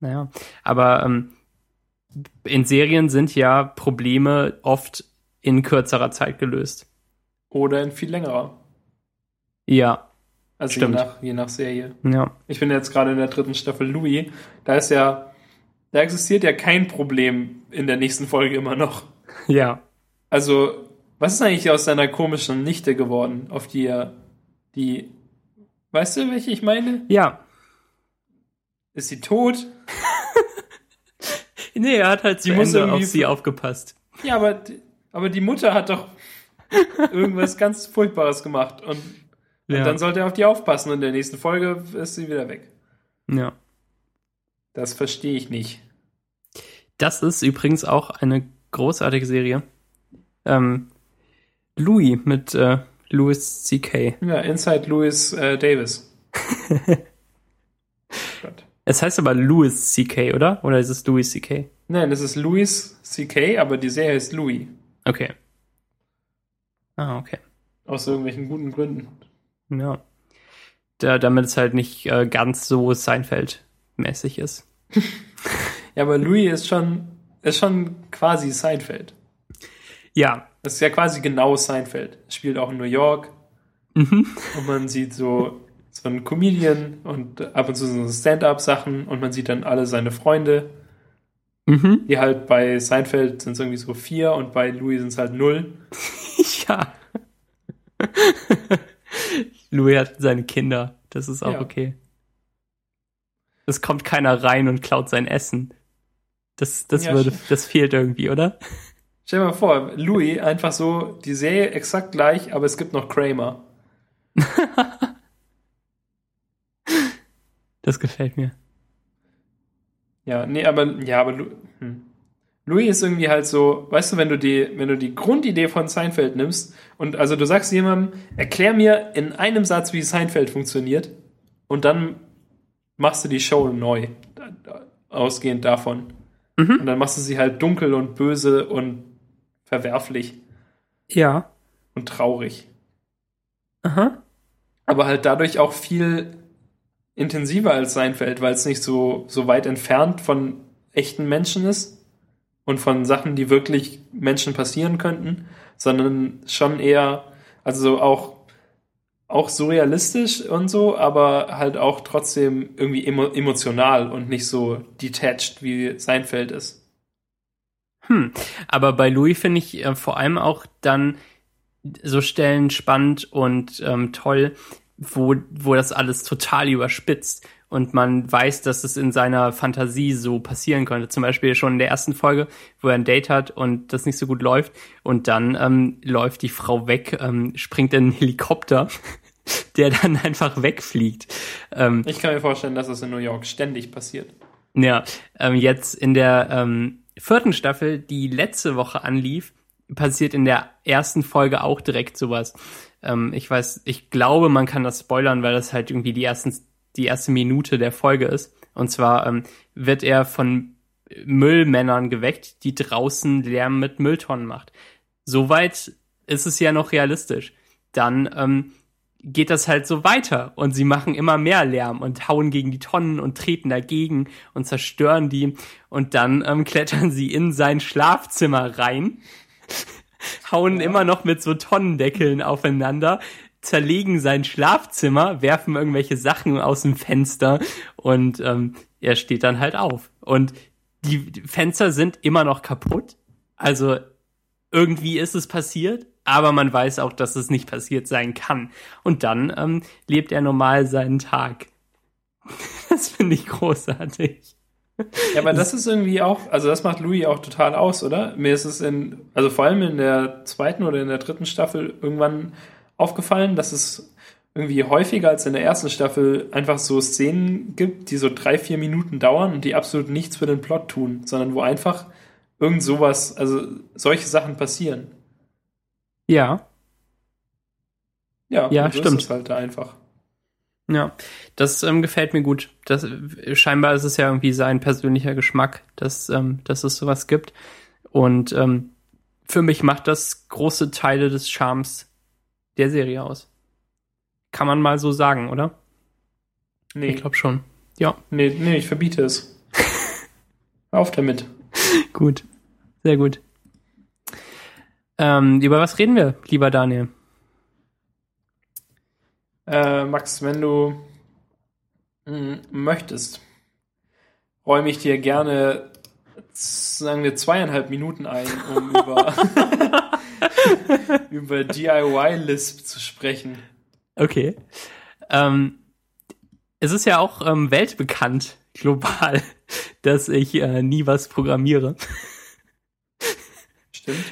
Naja, aber ähm, in Serien sind ja Probleme oft in kürzerer Zeit gelöst. Oder in viel längerer. Ja, Also je nach, je nach Serie. ja. Ich bin jetzt gerade in der dritten Staffel Louis. Da ist ja, da existiert ja kein Problem in der nächsten Folge immer noch. Ja. Also, was ist eigentlich aus seiner komischen Nichte geworden, auf die er die, weißt du, welche ich meine? Ja. Ist sie tot? <laughs> Nee, er hat halt zu Die muss Ende auf sie aufgepasst. Ja, aber, aber die Mutter hat doch irgendwas ganz Furchtbares gemacht und, Ja. und dann sollte er auf die aufpassen und in der nächsten Folge ist sie wieder weg. ja. Das verstehe ich nicht. Das ist übrigens auch eine großartige Serie. Ähm, Louis mit äh, Louis C.K. Ja, Inside Louis äh, Davis. <laughs> Es heißt aber Louis C.K., oder? Oder ist es Louis C.K.? Nein, das ist Louis C.K., aber die Serie ist Louis. Okay. Ah, okay. Aus irgendwelchen guten Gründen. Ja. Da, damit es halt nicht äh, ganz so Seinfeld-mäßig ist. <laughs> Ja, aber Louis ist schon, ist schon quasi Seinfeld. Ja. Das ist ja quasi genau Seinfeld. Spielt auch in New York. Mhm. Und man sieht so, so einen Comedian und ab und zu so Stand-up-Sachen und man sieht dann alle seine Freunde, Mhm. die halt bei Seinfeld sind es irgendwie so vier und bei Louis sind es halt null. <laughs> Ja. <laughs> Louis hat seine Kinder. Das ist auch Ja. okay. Es kommt keiner rein und klaut sein Essen. Das, das Ja, würde, das fehlt irgendwie, oder? Stell dir mal vor, Louis einfach so die Serie exakt gleich, aber es gibt noch Kramer. <laughs> das gefällt mir. Ja, nee, aber ja, aber hm. Louis ist irgendwie halt so, weißt du, wenn du die, wenn du die Grundidee von Seinfeld nimmst und also du sagst jemandem, erklär mir in einem Satz, wie Seinfeld funktioniert und dann machst du die Show neu, ausgehend davon. Mhm. Und dann machst du sie halt dunkel und böse und verwerflich. Ja. Und traurig. Aha. Aber halt dadurch auch viel intensiver als Seinfeld, weil es nicht so, so weit entfernt von echten Menschen ist und von Sachen, die wirklich Menschen passieren könnten, sondern schon eher, also auch, auch surrealistisch und so, aber halt auch trotzdem irgendwie emo emotional und nicht so detached, wie Seinfeld ist. Hm, aber bei Louis finde ich äh, vor allem auch dann so Stellen spannend und ähm, toll, wo, wo das alles total überspitzt und man weiß, dass es in seiner Fantasie so passieren könnte. Zum Beispiel schon in der ersten Folge, wo er ein Date hat und das nicht so gut läuft und dann ähm, läuft die Frau weg, ähm, springt in einen Helikopter, <laughs> der dann einfach wegfliegt. Ähm, ich kann mir vorstellen, dass das in New York ständig passiert. Ja, ähm, jetzt in der ähm, vierten Staffel, die letzte Woche anlief, passiert in der ersten Folge auch direkt sowas. Ähm, ich weiß, ich glaube, man kann das spoilern, weil das halt irgendwie die ersten die erste Minute der Folge ist. Und zwar ähm, wird er von Müllmännern geweckt, die draußen Lärm mit Mülltonnen macht. Soweit ist es ja noch realistisch. Dann ähm, geht das halt so weiter und sie machen immer mehr Lärm und hauen gegen die Tonnen und treten dagegen und zerstören die und dann ähm, <laughs> klettern sie in sein Schlafzimmer rein, <laughs> hauen ja. immer noch mit so Tonnendeckeln aufeinander, zerlegen sein Schlafzimmer, werfen irgendwelche Sachen aus dem Fenster und ähm, er steht dann halt auf. Und die Fenster sind immer noch kaputt. Also irgendwie ist es passiert, aber man weiß auch, dass es nicht passiert sein kann. Und dann ähm, lebt er normal seinen Tag. <laughs> Das finde ich großartig. Ja, aber das ist irgendwie auch, also das macht Louis auch total aus, oder? Mir ist es in, also vor allem in der zweiten oder in der dritten Staffel irgendwann aufgefallen, dass es irgendwie häufiger als in der ersten Staffel einfach so Szenen gibt, die so drei, vier Minuten dauern und die absolut nichts für den Plot tun, sondern wo einfach irgend sowas, also solche Sachen passieren. Ja. Ja, ja so stimmt. Ist halt einfach. Ja, das ähm, gefällt mir gut. Das, scheinbar ist es ja irgendwie sein persönlicher Geschmack, dass, ähm, dass es sowas gibt. Und ähm, für mich macht das große Teile des Charmes der Serie aus. Kann man mal so sagen, oder? Nee. Ich glaube schon. Ja. Nee, nee, ich verbiete es. <laughs> Auf damit. gut. Sehr gut. Ähm, über was reden wir, lieber Daniel? Äh, Max, wenn du mh, möchtest, räume ich dir gerne, sagen wir, zweieinhalb Minuten ein, um <laughs> über <laughs> über DIY-Lisp zu sprechen. Okay. Ähm, es ist ja auch ähm, weltbekannt, global, <laughs> dass ich äh, nie was programmiere. Stimmt.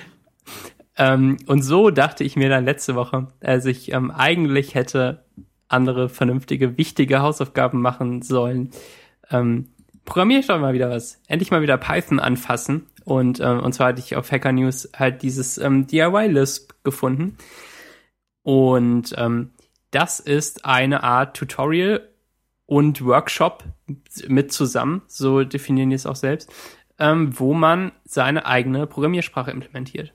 Ähm, und so dachte ich mir dann letzte Woche, als ich ähm, eigentlich hätte andere vernünftige, wichtige Hausaufgaben machen sollen, ähm, programmiere ich doch mal wieder was. Endlich mal wieder Python anfassen und, ähm, und zwar hatte ich auf Hacker News halt dieses ähm, DIY-Lisp gefunden. Und ähm, das ist eine Art Tutorial und Workshop mit zusammen, so definieren die es auch selbst, ähm, wo man seine eigene Programmiersprache implementiert.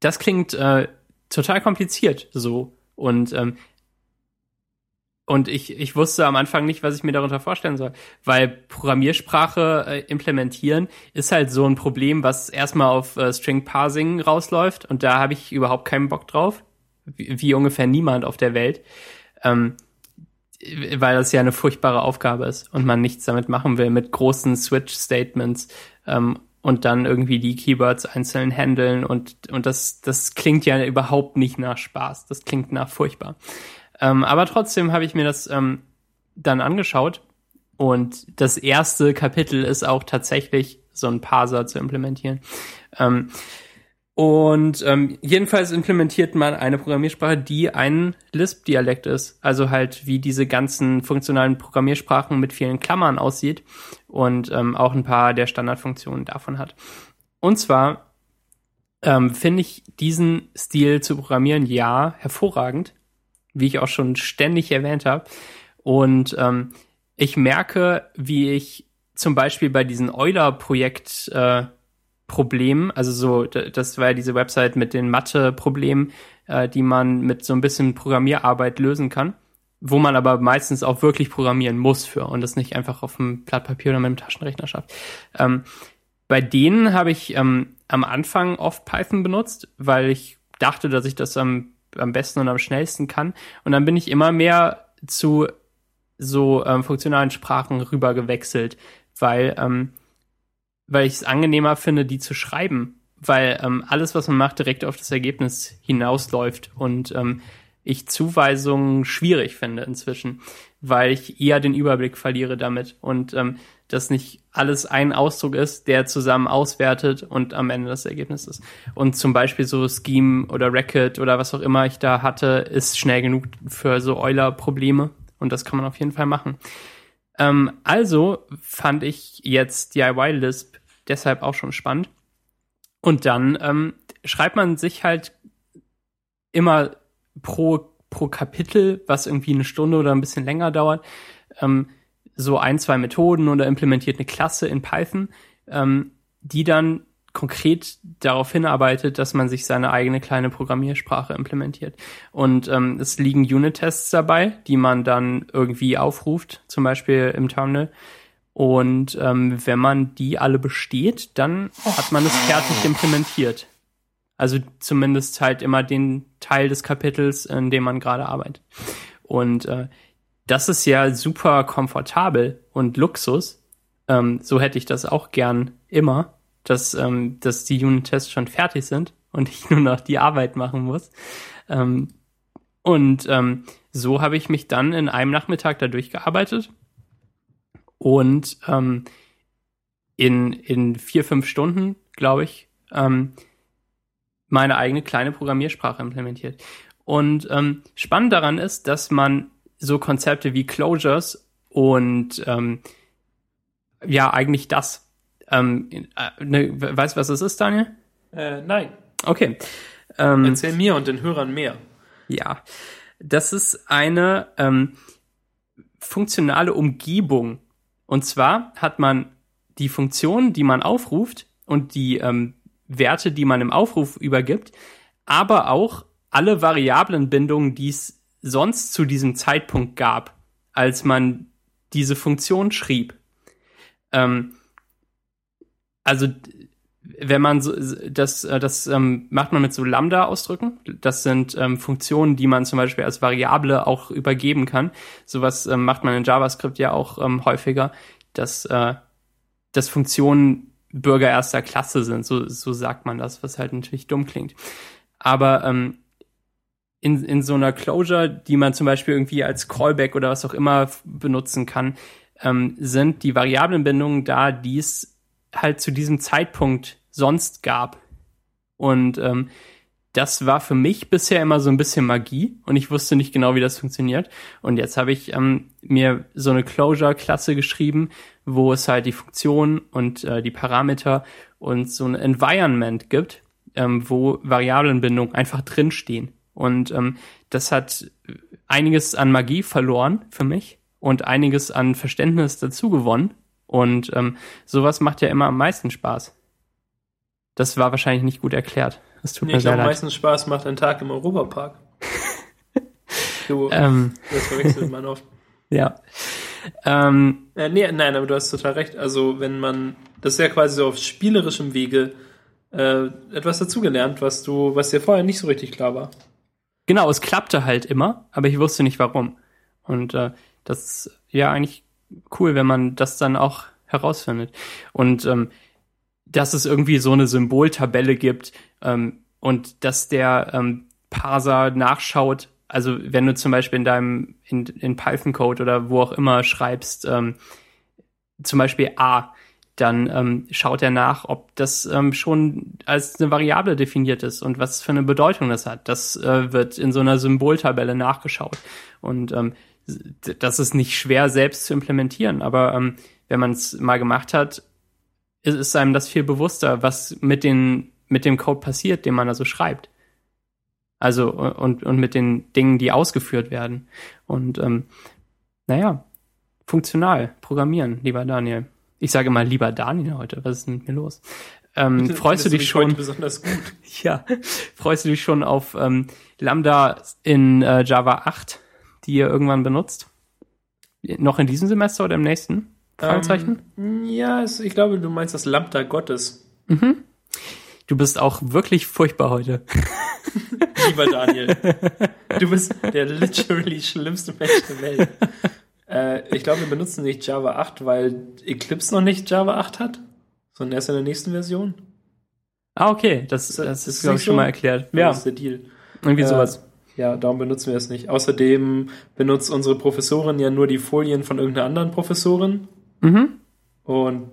Das klingt äh, total kompliziert so und ähm, und ich, ich wusste am Anfang nicht, was ich mir darunter vorstellen soll. Weil Programmiersprache äh, implementieren ist halt so ein Problem, was erstmal auf äh, String Parsing rausläuft. Und da habe ich überhaupt keinen Bock drauf. Wie, wie ungefähr niemand auf der Welt. Ähm, weil das ja eine furchtbare Aufgabe ist und man nichts damit machen will mit großen Switch-Statements ähm, und dann irgendwie die Keywords einzeln handeln und, und das, das klingt ja überhaupt nicht nach Spaß. Das klingt nach furchtbar. Ähm, aber trotzdem habe ich mir das ähm, dann angeschaut Und das erste Kapitel ist auch tatsächlich so ein Parser zu implementieren. Ähm, und ähm, jedenfalls implementiert man eine Programmiersprache, die ein Lisp-Dialekt ist. Also halt wie diese ganzen funktionalen Programmiersprachen mit vielen Klammern aussieht und ähm, auch ein paar der Standardfunktionen davon hat. Und zwar ähm, finde ich diesen Stil zu programmieren ja hervorragend, wie ich auch schon ständig erwähnt habe. Und ähm, ich merke, wie ich zum Beispiel bei diesen Euler-Projekt äh, Problemen, also so, das war ja diese Website mit den Mathe-Problemen, äh, die man mit so ein bisschen Programmierarbeit lösen kann, wo man aber meistens auch wirklich programmieren muss für und das nicht einfach auf dem Blatt Papier oder mit dem Taschenrechner schafft. Ähm, bei denen habe ich ähm, am Anfang oft Python benutzt, weil ich dachte, dass ich das am, am besten und am schnellsten kann. Und dann bin ich immer mehr zu so ähm, funktionalen Sprachen rüber gewechselt, weil ähm, weil ich es angenehmer finde, die zu schreiben, weil ähm, alles, was man macht, direkt auf das Ergebnis hinausläuft und ähm, ich Zuweisungen schwierig finde inzwischen, weil ich eher den Überblick verliere damit und ähm, das nicht alles ein Ausdruck ist, der zusammen auswertet und am Ende das Ergebnis ist. Und zum Beispiel so Scheme oder Racket oder was auch immer ich da hatte, ist schnell genug für so Euler-Probleme und das kann man auf jeden Fall machen. Ähm, also fand ich jetzt DIY Lisp deshalb auch schon spannend. Und dann ähm, schreibt man sich halt immer pro, pro Kapitel, was irgendwie eine Stunde oder ein bisschen länger dauert, ähm, so ein, zwei Methoden oder implementiert eine Klasse in Python, ähm, die dann konkret darauf hinarbeitet, dass man sich seine eigene kleine Programmiersprache implementiert. Und ähm, es liegen Unit-Tests dabei, die man dann irgendwie aufruft, zum Beispiel im Terminal. Und ähm, wenn man die alle besteht, dann hat man es fertig implementiert. Also zumindest halt immer den Teil des Kapitels, in dem man gerade arbeitet. Und äh, das ist ja super komfortabel und Luxus. Ähm, so hätte ich das auch gern immer dass, ähm, dass die Unit-Tests schon fertig sind und <laughs> ich nur noch die Arbeit machen muss. Ähm, und ähm, so habe ich mich dann in einem Nachmittag da durchgearbeitet und ähm, in, in vier, fünf Stunden, glaube ich, ähm, meine eigene kleine Programmiersprache implementiert. Und spannend daran ist, dass man so Konzepte wie Closures und ähm, ja eigentlich das ähm, äh, ne, weißt du, was das ist, Daniel? Äh, nein. Okay. Ähm, Erzähl mir und den Hörern mehr. Ja, das ist eine ähm, funktionale Umgebung. Und zwar hat man die Funktion, die man aufruft und die ähm, Werte, die man im Aufruf übergibt, aber auch alle Variablenbindungen, die es sonst zu diesem Zeitpunkt gab, als man diese Funktion schrieb. Ähm, also wenn man so, das, äh, das ähm, macht man mit so Lambda-Ausdrücken. Das sind ähm, Funktionen, die man zum Beispiel als Variable auch übergeben kann. Sowas ähm, macht man in JavaScript ja auch ähm, häufiger, dass, äh, dass Funktionen Bürger erster Klasse sind. So, so sagt man das, was halt natürlich dumm klingt. Aber ähm, in, in so einer Closure, die man zum Beispiel irgendwie als Callback oder was auch immer benutzen kann, ähm, sind die Variablenbindungen da, die es halt zu diesem Zeitpunkt sonst gab. Und ähm, das war für mich bisher immer so ein bisschen Magie und ich wusste nicht genau, wie das funktioniert. Und jetzt habe ich ähm, mir so eine Closure-Klasse geschrieben, wo es halt die Funktion und äh, die Parameter und so ein Environment gibt, ähm, wo Variablenbindungen einfach drinstehen. Und ähm, das hat einiges an Magie verloren für mich und einiges an Verständnis dazu gewonnen, und ähm, sowas macht ja immer am meisten Spaß. Das war wahrscheinlich nicht gut erklärt. Das tut nee, mir sehr leid. Am meisten Spaß macht ein Tag im Europapark. <laughs> du, ähm, das verwechselt man oft. <laughs> Ja. Ähm, äh, nee, nein, aber du hast total recht. Also wenn man, das ist ja quasi so auf spielerischem Wege äh, etwas dazugelernt, was du, was dir vorher nicht so richtig klar war. Genau, es klappte halt immer, aber ich wusste nicht warum. Und äh, das ist ja eigentlich cool, wenn man das dann auch herausfindet. Und ähm, dass es irgendwie so eine Symboltabelle gibt ähm, und dass der ähm, Parser nachschaut, also wenn du zum Beispiel in deinem in, in Python Code oder wo auch immer schreibst, ähm, zum Beispiel A, dann ähm, schaut er nach, ob das ähm, schon als eine Variable definiert ist und was für eine Bedeutung das hat. Das äh, wird in so einer Symboltabelle nachgeschaut. Und ähm, das ist nicht schwer selbst zu implementieren, aber ähm, wenn man es mal gemacht hat, ist, ist einem das viel bewusster, was mit den mit dem Code passiert, den man da so schreibt. Also und und mit den Dingen, die ausgeführt werden. Und ähm, naja, funktional programmieren, lieber Daniel. Ich sage mal lieber Daniel heute. Was ist denn mit mir los? Ähm, freust du dich schon? besonders gut. <laughs> ja, freust du dich schon auf ähm, Lambda in äh, Java 8, die ihr irgendwann benutzt? Noch in diesem Semester oder im nächsten? Fragezeichen? Ähm, ja, es, ich glaube, du meinst das Lambda Gottes. Mhm. Du bist auch wirklich furchtbar heute. <laughs> Lieber Daniel, du bist der literally schlimmste Mensch der Welt. <laughs> Äh, ich glaube, wir benutzen nicht Java 8, weil Eclipse noch nicht Java 8 hat, sondern erst in der nächsten Version. Ah, okay, das, das, das ist, glaube ich, schon so? mal erklärt. Ja, das ist der Deal. Irgendwie äh, sowas. Ja, darum benutzen wir es nicht. Außerdem benutzt unsere Professorin ja nur die Folien von irgendeiner anderen Professorin. Mhm. Und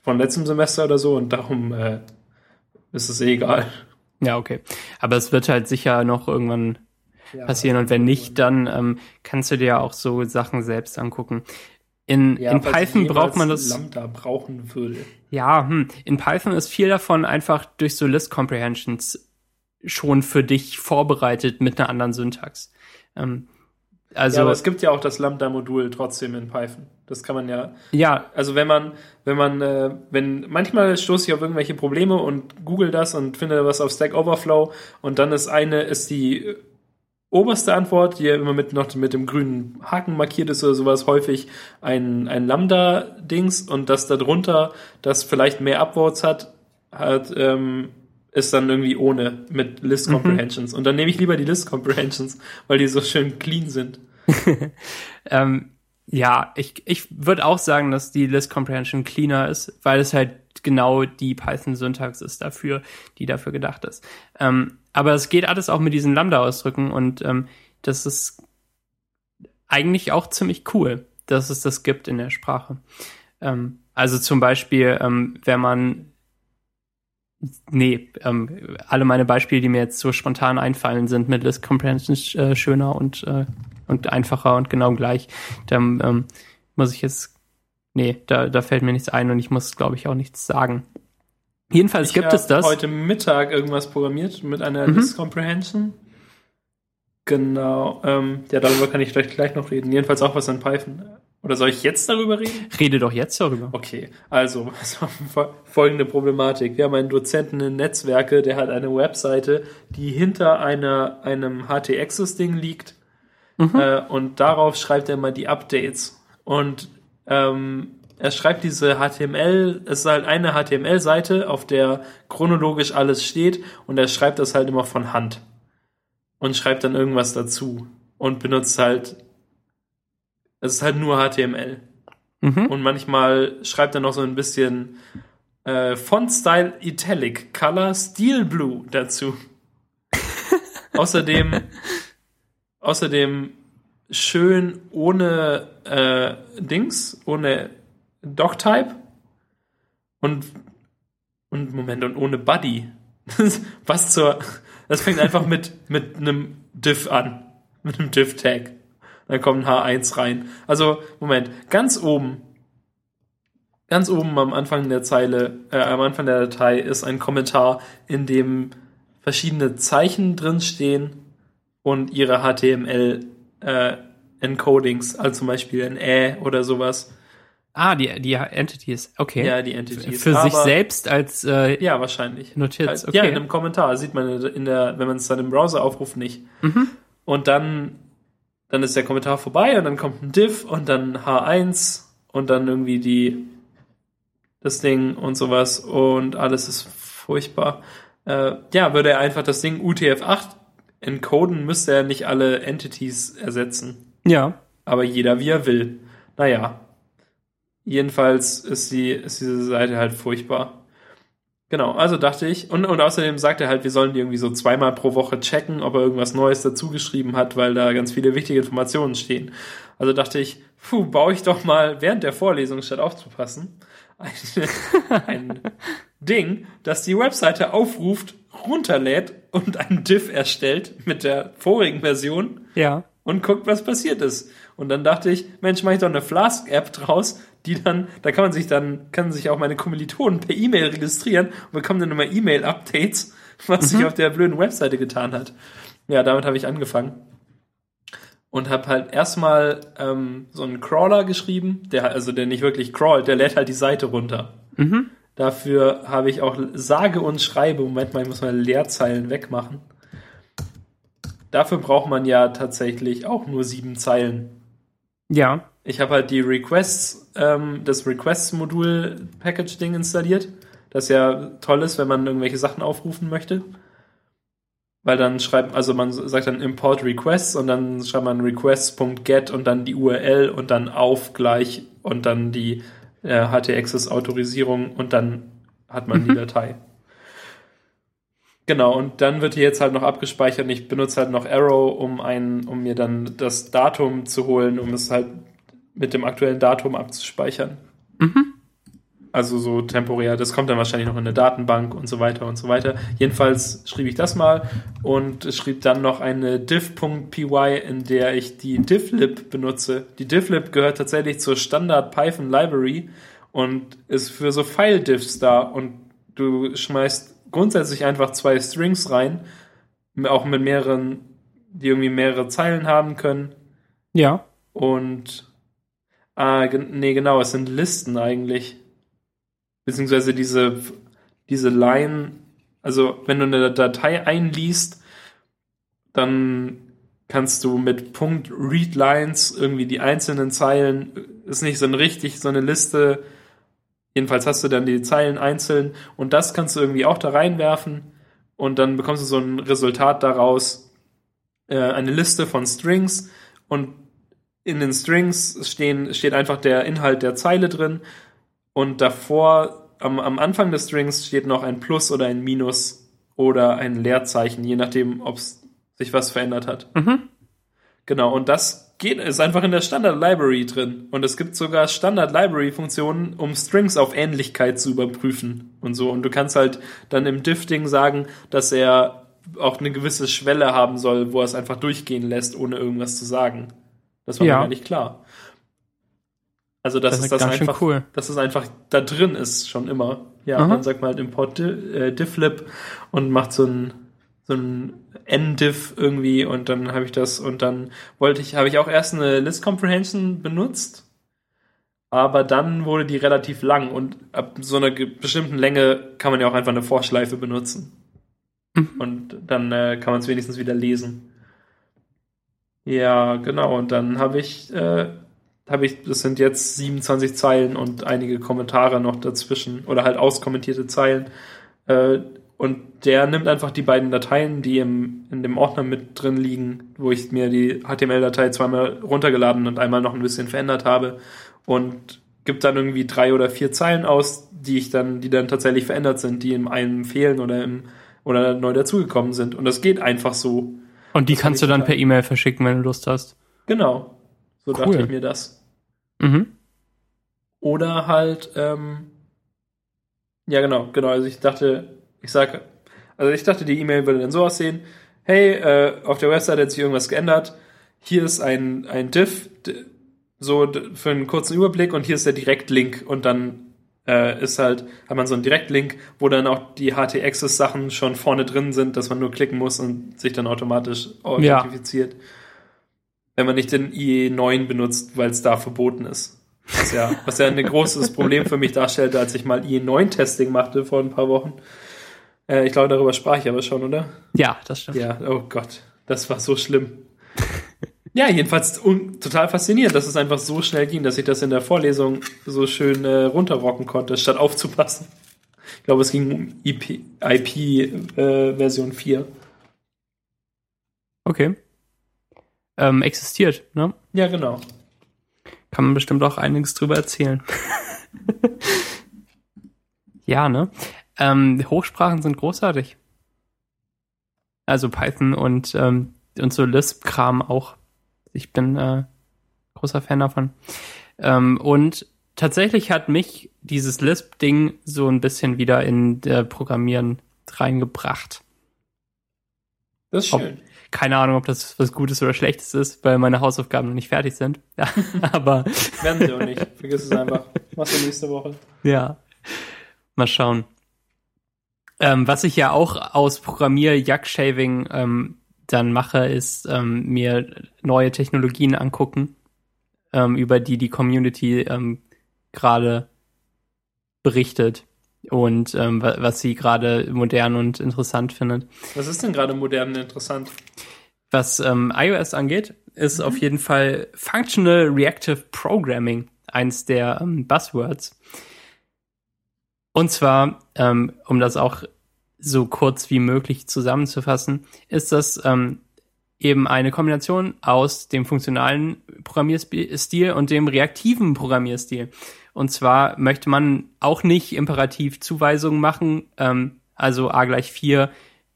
von letztem Semester oder so und darum äh, ist es eh egal. Ja, okay. Aber es wird halt sicher noch irgendwann passieren und wenn nicht, dann ähm, kannst du dir ja auch so Sachen selbst angucken. In, ja, in Python braucht man das. Lambda brauchen würde. Ja, hm. in Python ist viel davon einfach durch so List Comprehensions schon für dich vorbereitet mit einer anderen Syntax. Ähm, also, ja, aber es gibt ja auch das Lambda-Modul trotzdem in Python. Das kann man ja. Ja. Also wenn man, wenn man, äh, wenn manchmal stoße ich auf irgendwelche Probleme und google das und finde was auf Stack Overflow und dann ist eine, ist die oberste Antwort, die ja immer mit noch mit dem grünen Haken markiert ist oder sowas, häufig ein, ein Lambda-Dings und das darunter, das vielleicht mehr Upvotes hat, hat ähm, ist dann irgendwie ohne mit List mhm. Comprehensions. Mhm. Und dann nehme ich lieber die List Comprehensions, weil die so schön clean sind. <laughs> ähm, ja, ich, ich würde auch sagen, dass die List Comprehension cleaner ist, weil es halt genau die Python-Syntax ist dafür, die dafür gedacht ist. Ähm, aber es geht alles auch mit diesen Lambda-Ausdrücken und ähm, das ist eigentlich auch ziemlich cool, dass es das gibt in der Sprache. Ähm, also zum Beispiel, ähm, wenn man Nee, ähm, alle meine Beispiele, die mir jetzt so spontan einfallen, sind mit List Comprehension äh, schöner und, äh, und einfacher und genau gleich. Da ähm, muss ich jetzt, nee, da, da fällt mir nichts ein und ich muss, glaube ich, auch nichts sagen. Jedenfalls ich gibt es das. heute Mittag irgendwas programmiert mit einer mhm. List Comprehension. Genau, ähm, ja, darüber kann ich vielleicht gleich noch reden. Jedenfalls auch was in Python. Oder soll ich jetzt darüber reden? Rede doch jetzt darüber. Okay, also <laughs> folgende Problematik. Wir haben einen Dozenten in Netzwerke, der hat eine Webseite, die hinter einer, einem HT-Access-Ding liegt. Mhm. Äh, und darauf schreibt er mal die Updates. Und ähm, er schreibt diese HTML, es ist halt eine HTML-Seite, auf der chronologisch alles steht und er schreibt das halt immer von Hand. Und schreibt dann irgendwas dazu. Und benutzt halt es ist halt nur HTML. Mhm. Und manchmal schreibt er noch so ein bisschen äh, Font Style Italic, Color Steel Blue dazu. <laughs> außerdem, außerdem schön ohne äh, Dings, ohne Doctype und und Moment und ohne Buddy. <laughs> Was zur das fängt einfach mit mit einem Diff an, mit einem Diff Tag dann kommt ein H1 rein. Also, Moment, ganz oben, ganz oben am Anfang der Zeile, äh, am Anfang der Datei ist ein Kommentar, in dem verschiedene Zeichen drinstehen und ihre HTML äh, Encodings, also zum Beispiel ein Ä oder sowas. Ah, die, die Entities, okay. Ja, die Entities. Für Aber, sich selbst als äh, Ja, wahrscheinlich. Notiz, okay. Ja, in einem Kommentar sieht man in der, wenn man es dann im Browser aufruft, nicht. Mhm. Und dann dann ist der Kommentar vorbei und dann kommt ein Div und dann H1 und dann irgendwie die das Ding und sowas und alles ist furchtbar. Äh, ja, würde er einfach das Ding UTF-8 encoden, müsste er nicht alle Entities ersetzen. Ja. Aber jeder wie er will. Naja. Jedenfalls ist die, ist diese Seite halt furchtbar. Genau, also dachte ich, und, und außerdem sagt er halt, wir sollen die irgendwie so zweimal pro Woche checken, ob er irgendwas Neues dazugeschrieben hat, weil da ganz viele wichtige Informationen stehen. Also dachte ich, puh, baue ich doch mal während der Vorlesung, statt aufzupassen, <laughs> ein, ein <laughs> Ding, das die Webseite aufruft, runterlädt und ein Diff erstellt mit der vorigen Version Ja. und guckt, was passiert ist. Und dann dachte ich, Mensch, mache ich doch eine Flask-App draus, die dann, da kann man sich dann, können sich auch meine Kommilitonen per E-Mail registrieren und bekommen dann immer E-Mail-Updates, was sich auf der blöden Webseite getan hat. Ja, damit habe ich angefangen. Und habe halt erstmal ähm, so einen Crawler geschrieben, der also der nicht wirklich crawlt, der lädt halt die Seite runter. Mhm. Dafür habe ich auch sage und schreibe, Moment mal, ich muss mal Leerzeilen wegmachen. Dafür braucht man ja tatsächlich auch nur sieben Zeilen. Ja. Ich habe halt die Requests, ähm, das Requests-Modul-Package-Ding installiert, das ja toll ist, wenn man irgendwelche Sachen aufrufen möchte. Weil dann schreibt, also man sagt dann Import Requests und dann schreibt man requests.get und dann die URL und dann auf gleich und dann die äh, HT-Access-Autorisierung und dann hat man die Datei. Genau, und dann wird die jetzt halt noch abgespeichert und ich benutze halt noch Arrow, um ein, um mir dann das Datum zu holen, um es halt mit dem aktuellen Datum abzuspeichern. Mhm. Also so temporär, das kommt dann wahrscheinlich noch in eine Datenbank und so weiter und so weiter. Jedenfalls schrieb ich das mal und schrieb dann noch eine div.py, in der ich die divlib benutze. Die divlib gehört tatsächlich zur Standard Python Library und ist für so File-Diffs da und du schmeißt grundsätzlich einfach zwei Strings rein, auch mit mehreren, die irgendwie mehrere Zeilen haben können Ja. und ah, nee, genau, es sind Listen eigentlich. Beziehungsweise diese, diese Line, also wenn du eine Datei einliest, dann kannst du mit Punkt Readlines irgendwie die einzelnen Zeilen, ist nicht so ein richtig so eine Liste, jedenfalls hast du dann die Zeilen einzeln und das kannst du irgendwie auch da reinwerfen und dann bekommst du so ein Resultat daraus, äh, eine Liste von Strings und in den Strings stehen, steht einfach der Inhalt der Zeile drin und davor, am, am Anfang des Strings steht noch ein Plus oder ein Minus oder ein Leerzeichen, je nachdem, ob sich was verändert hat. Mhm. Genau, und das geht, ist einfach in der Standard Library drin. Und es gibt sogar Standard Library Funktionen, um Strings auf Ähnlichkeit zu überprüfen und so. Und du kannst halt dann im Diff-Ding sagen, dass er auch eine gewisse Schwelle haben soll, wo er es einfach durchgehen lässt, ohne irgendwas zu sagen. Das war Ja. mir gar nicht klar. Also, dass Das es ist das einfach, cool. dass es einfach da drin ist, schon immer. Ja, Aha. dann sagt man halt Import äh, difflib und macht so ein, so ein N-Diff irgendwie und dann habe ich das und dann wollte ich, habe ich auch erst eine List Comprehension benutzt, aber dann wurde die relativ lang und ab so einer bestimmten Länge kann man ja auch einfach eine Vorschleife benutzen. Mhm. Und dann äh, kann man es wenigstens wieder lesen. Ja, genau. Und dann habe ich, äh, habe ich, das sind jetzt 27 Zeilen und einige Kommentare noch dazwischen oder halt auskommentierte Zeilen. Äh, und der nimmt einfach die beiden Dateien, die im, in dem Ordner mit drin liegen, wo ich mir die HTML-Datei zweimal runtergeladen und einmal noch ein bisschen verändert habe und gibt dann irgendwie drei oder vier Zeilen aus, die ich dann, die dann tatsächlich verändert sind, die in einem fehlen oder im, oder neu dazugekommen sind. Und das geht einfach so. Und die Das kannst du dann per E-Mail verschicken, wenn du Lust hast. Genau. So Cool. dachte ich mir das. Mhm. Oder halt, ähm, ja genau, genau. Also ich dachte, ich sag, also ich dachte, die E-Mail würde dann so aussehen, hey, äh, auf der Website hat sich irgendwas geändert, hier ist ein, ein Diff, so für einen kurzen Überblick und hier ist der Direktlink und dann äh, ist halt, hat man so einen Direktlink, wo dann auch die HT-Access-Sachen schon vorne drin sind, dass man nur klicken muss und sich dann automatisch Ja. Wenn man nicht den IE9 benutzt, weil es da verboten ist. Was ja, was ja ein großes Problem für mich darstellte, als ich mal IE9-Testing machte vor ein paar Wochen. Äh, ich glaube, darüber sprach ich aber schon, oder? Ja, das stimmt. Ja, oh Gott, das war so schlimm. Ja, jedenfalls total faszinierend, dass es einfach so schnell ging, dass ich das in der Vorlesung so schön äh, runterrocken konnte, statt aufzupassen. Ich glaube, es ging um IP, IP äh, Version 4. Okay. Ähm, existiert, ne? Ja, genau. Kann man bestimmt auch einiges drüber erzählen. <laughs> ja, ne? Ähm, Hochsprachen sind großartig. Also Python und, ähm, und so Lisp-Kram auch. Ich bin äh, großer Fan davon. Ähm, und tatsächlich hat mich dieses Lisp-Ding so ein bisschen wieder in der Programmieren reingebracht. Das ist schön. Keine Ahnung, ob das was Gutes oder Schlechtes ist, weil meine Hausaufgaben noch nicht fertig sind. <laughs> Aber. Werden sie auch nicht. Vergiss es einfach. Machst du nächste Woche. Ja. Mal schauen. Ähm, was ich ja auch aus Programmier-Jack-Shaving ähm, dann mache, ist ähm, mir neue Technologien angucken, ähm, über die die Community ähm, gerade berichtet und ähm, was sie gerade modern und interessant findet. Was ist denn gerade modern und interessant? Was ähm, iOS angeht, ist mhm. auf jeden Fall Functional Reactive Programming eins der ähm, Buzzwords. Und zwar, ähm, um das auch so kurz wie möglich zusammenzufassen, ist das ähm, eben eine Kombination aus dem funktionalen Programmierstil und dem reaktiven Programmierstil. Und zwar möchte man auch nicht imperativ Zuweisungen machen, ähm, also a gleich 4,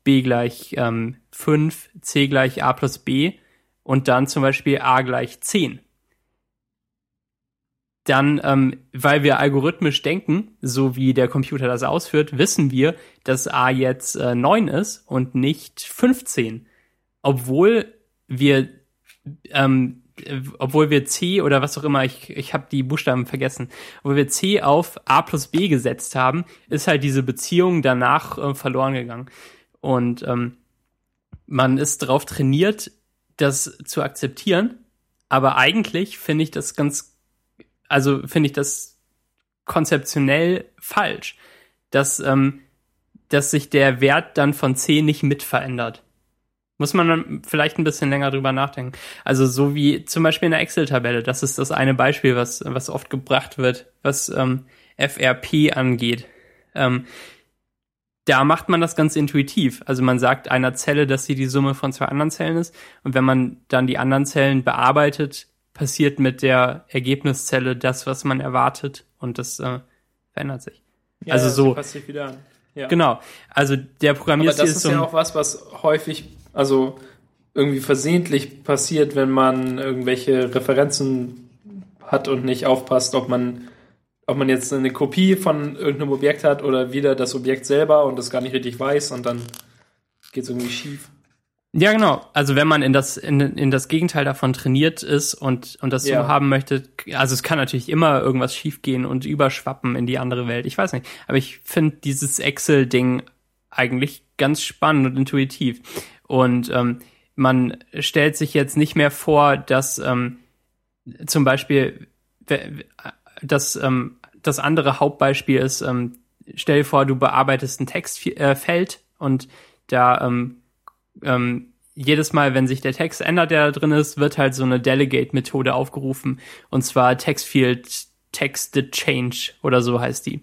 b gleich ähm, 5, c gleich a plus b und dann zum Beispiel a gleich 10. Dann, ähm, weil wir algorithmisch denken, so wie der Computer das ausführt, wissen wir, dass a jetzt äh, 9 ist und nicht 15. Obwohl wir ähm, obwohl wir C oder was auch immer, ich, ich habe die Buchstaben vergessen, obwohl wir C auf A plus B gesetzt haben, ist halt diese Beziehung danach äh, verloren gegangen. Und ähm, man ist darauf trainiert, das zu akzeptieren, aber eigentlich finde ich das ganz, also finde ich das konzeptionell falsch, dass, ähm, dass sich der Wert dann von C nicht mit verändert. Muss man dann vielleicht ein bisschen länger drüber nachdenken. Also so wie zum Beispiel in der Excel-Tabelle, das ist das eine Beispiel, was, was oft gebracht wird, was ähm, FRP angeht. Ähm, da macht man das ganz intuitiv. Also man sagt einer Zelle, dass sie die Summe von zwei anderen Zellen ist. Und wenn man dann die anderen Zellen bearbeitet, passiert mit der Ergebniszelle das, was man erwartet. Und das äh, verändert sich. Ja, also so. Passt sich wieder an. Ja. Genau. Also der Programmierstil Aber das ist, ist ja auch was, was häufig also irgendwie versehentlich passiert, wenn man irgendwelche Referenzen hat und nicht aufpasst, ob man, ob man jetzt eine Kopie von irgendeinem Objekt hat oder wieder das Objekt selber und das gar nicht richtig weiß und dann geht es irgendwie schief. Ja, genau. Also wenn man in das, in, in das Gegenteil davon trainiert ist und, und das ja. so haben möchte, also es kann natürlich immer irgendwas schiefgehen und überschwappen in die andere Welt. Ich weiß nicht. Aber ich finde dieses Excel-Ding eigentlich ganz spannend und intuitiv. Und ähm, man stellt sich jetzt nicht mehr vor, dass ähm, zum Beispiel das, ähm, das andere Hauptbeispiel ist, ähm, stell dir vor, du bearbeitest ein Textfeld äh, und da ähm, ähm, jedes Mal, wenn sich der Text ändert, der da drin ist, wird halt so eine Delegate-Methode aufgerufen. Und zwar Textfield Text Change oder so heißt die.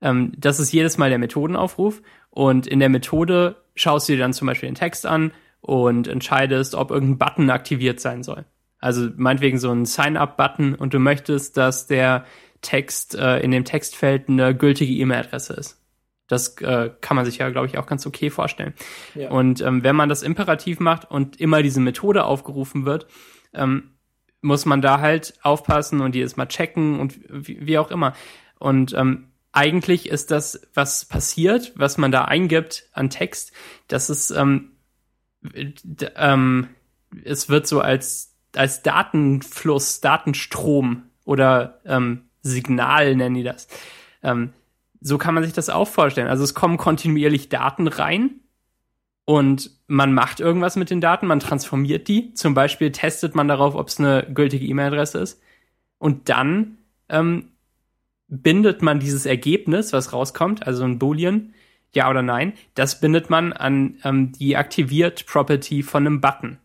Ähm, das ist jedes Mal der Methodenaufruf. Und in der Methode schaust du dir dann zum Beispiel den Text an und entscheidest, ob irgendein Button aktiviert sein soll. Also meinetwegen so ein Sign-up-Button und du möchtest, dass der Text äh, in dem Textfeld eine gültige E-Mail-Adresse ist. Das äh, kann man sich ja, glaube ich, auch ganz okay vorstellen. Ja. Und ähm, wenn man das imperativ macht und immer diese Methode aufgerufen wird, ähm, muss man da halt aufpassen und jedes Mal checken und wie, wie auch immer. Und ähm, eigentlich ist das, was passiert, was man da eingibt an Text, das ist, ähm, ähm, es wird so als, als Datenfluss, Datenstrom oder ähm, Signal nennen die das. Ähm, so kann man sich das auch vorstellen. Also es kommen kontinuierlich Daten rein und man macht irgendwas mit den Daten, man transformiert die. Zum Beispiel testet man darauf, ob es eine gültige E-Mail-Adresse ist. Und dann ähm, bindet man dieses Ergebnis, was rauskommt, also ein Boolean, ja oder nein, das bindet man an ähm, die aktiviert Property von einem Button.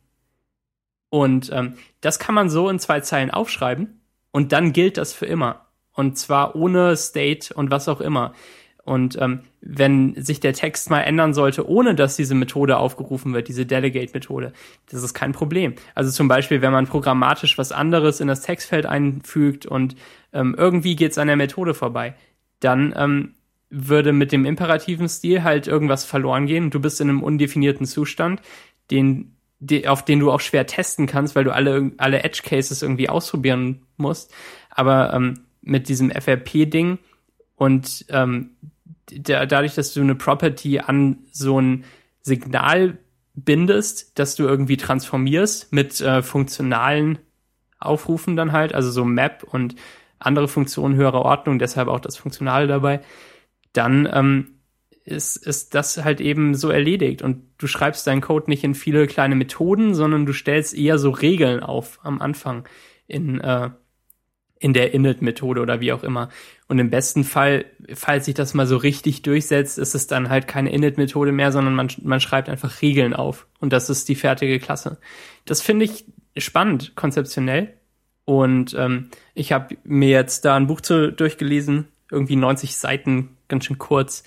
Und ähm, das kann man so in zwei Zeilen aufschreiben und dann gilt das für immer. Und zwar ohne State und was auch immer. Und ähm, wenn sich der Text mal ändern sollte, ohne dass diese Methode aufgerufen wird, diese Delegate-Methode, das ist kein Problem. Also zum Beispiel, wenn man programmatisch was anderes in das Textfeld einfügt und ähm, irgendwie geht's an der Methode vorbei, dann ähm, würde mit dem imperativen Stil halt irgendwas verloren gehen du bist in einem undefinierten Zustand, den, die, auf den du auch schwer testen kannst, weil du alle, alle Edge Cases irgendwie ausprobieren musst. Aber ähm, mit diesem FRP-Ding und ähm, da, dadurch, dass du eine Property an so ein Signal bindest, dass du irgendwie transformierst mit äh, funktionalen Aufrufen dann halt, also so Map und andere Funktionen höherer Ordnung, deshalb auch das Funktionale dabei, dann ähm, ist, ist das halt eben so erledigt. Und du schreibst deinen Code nicht in viele kleine Methoden, sondern du stellst eher so Regeln auf am Anfang in, äh, in der Init-Methode oder wie auch immer. Und im besten Fall, falls sich das mal so richtig durchsetzt, ist es dann halt keine Init-Methode mehr, sondern man, man schreibt einfach Regeln auf. Und das ist die fertige Klasse. Das finde ich spannend, konzeptionell. Und ähm, ich habe mir jetzt da ein Buch zu, durchgelesen, irgendwie 90 Seiten, ganz schön kurz.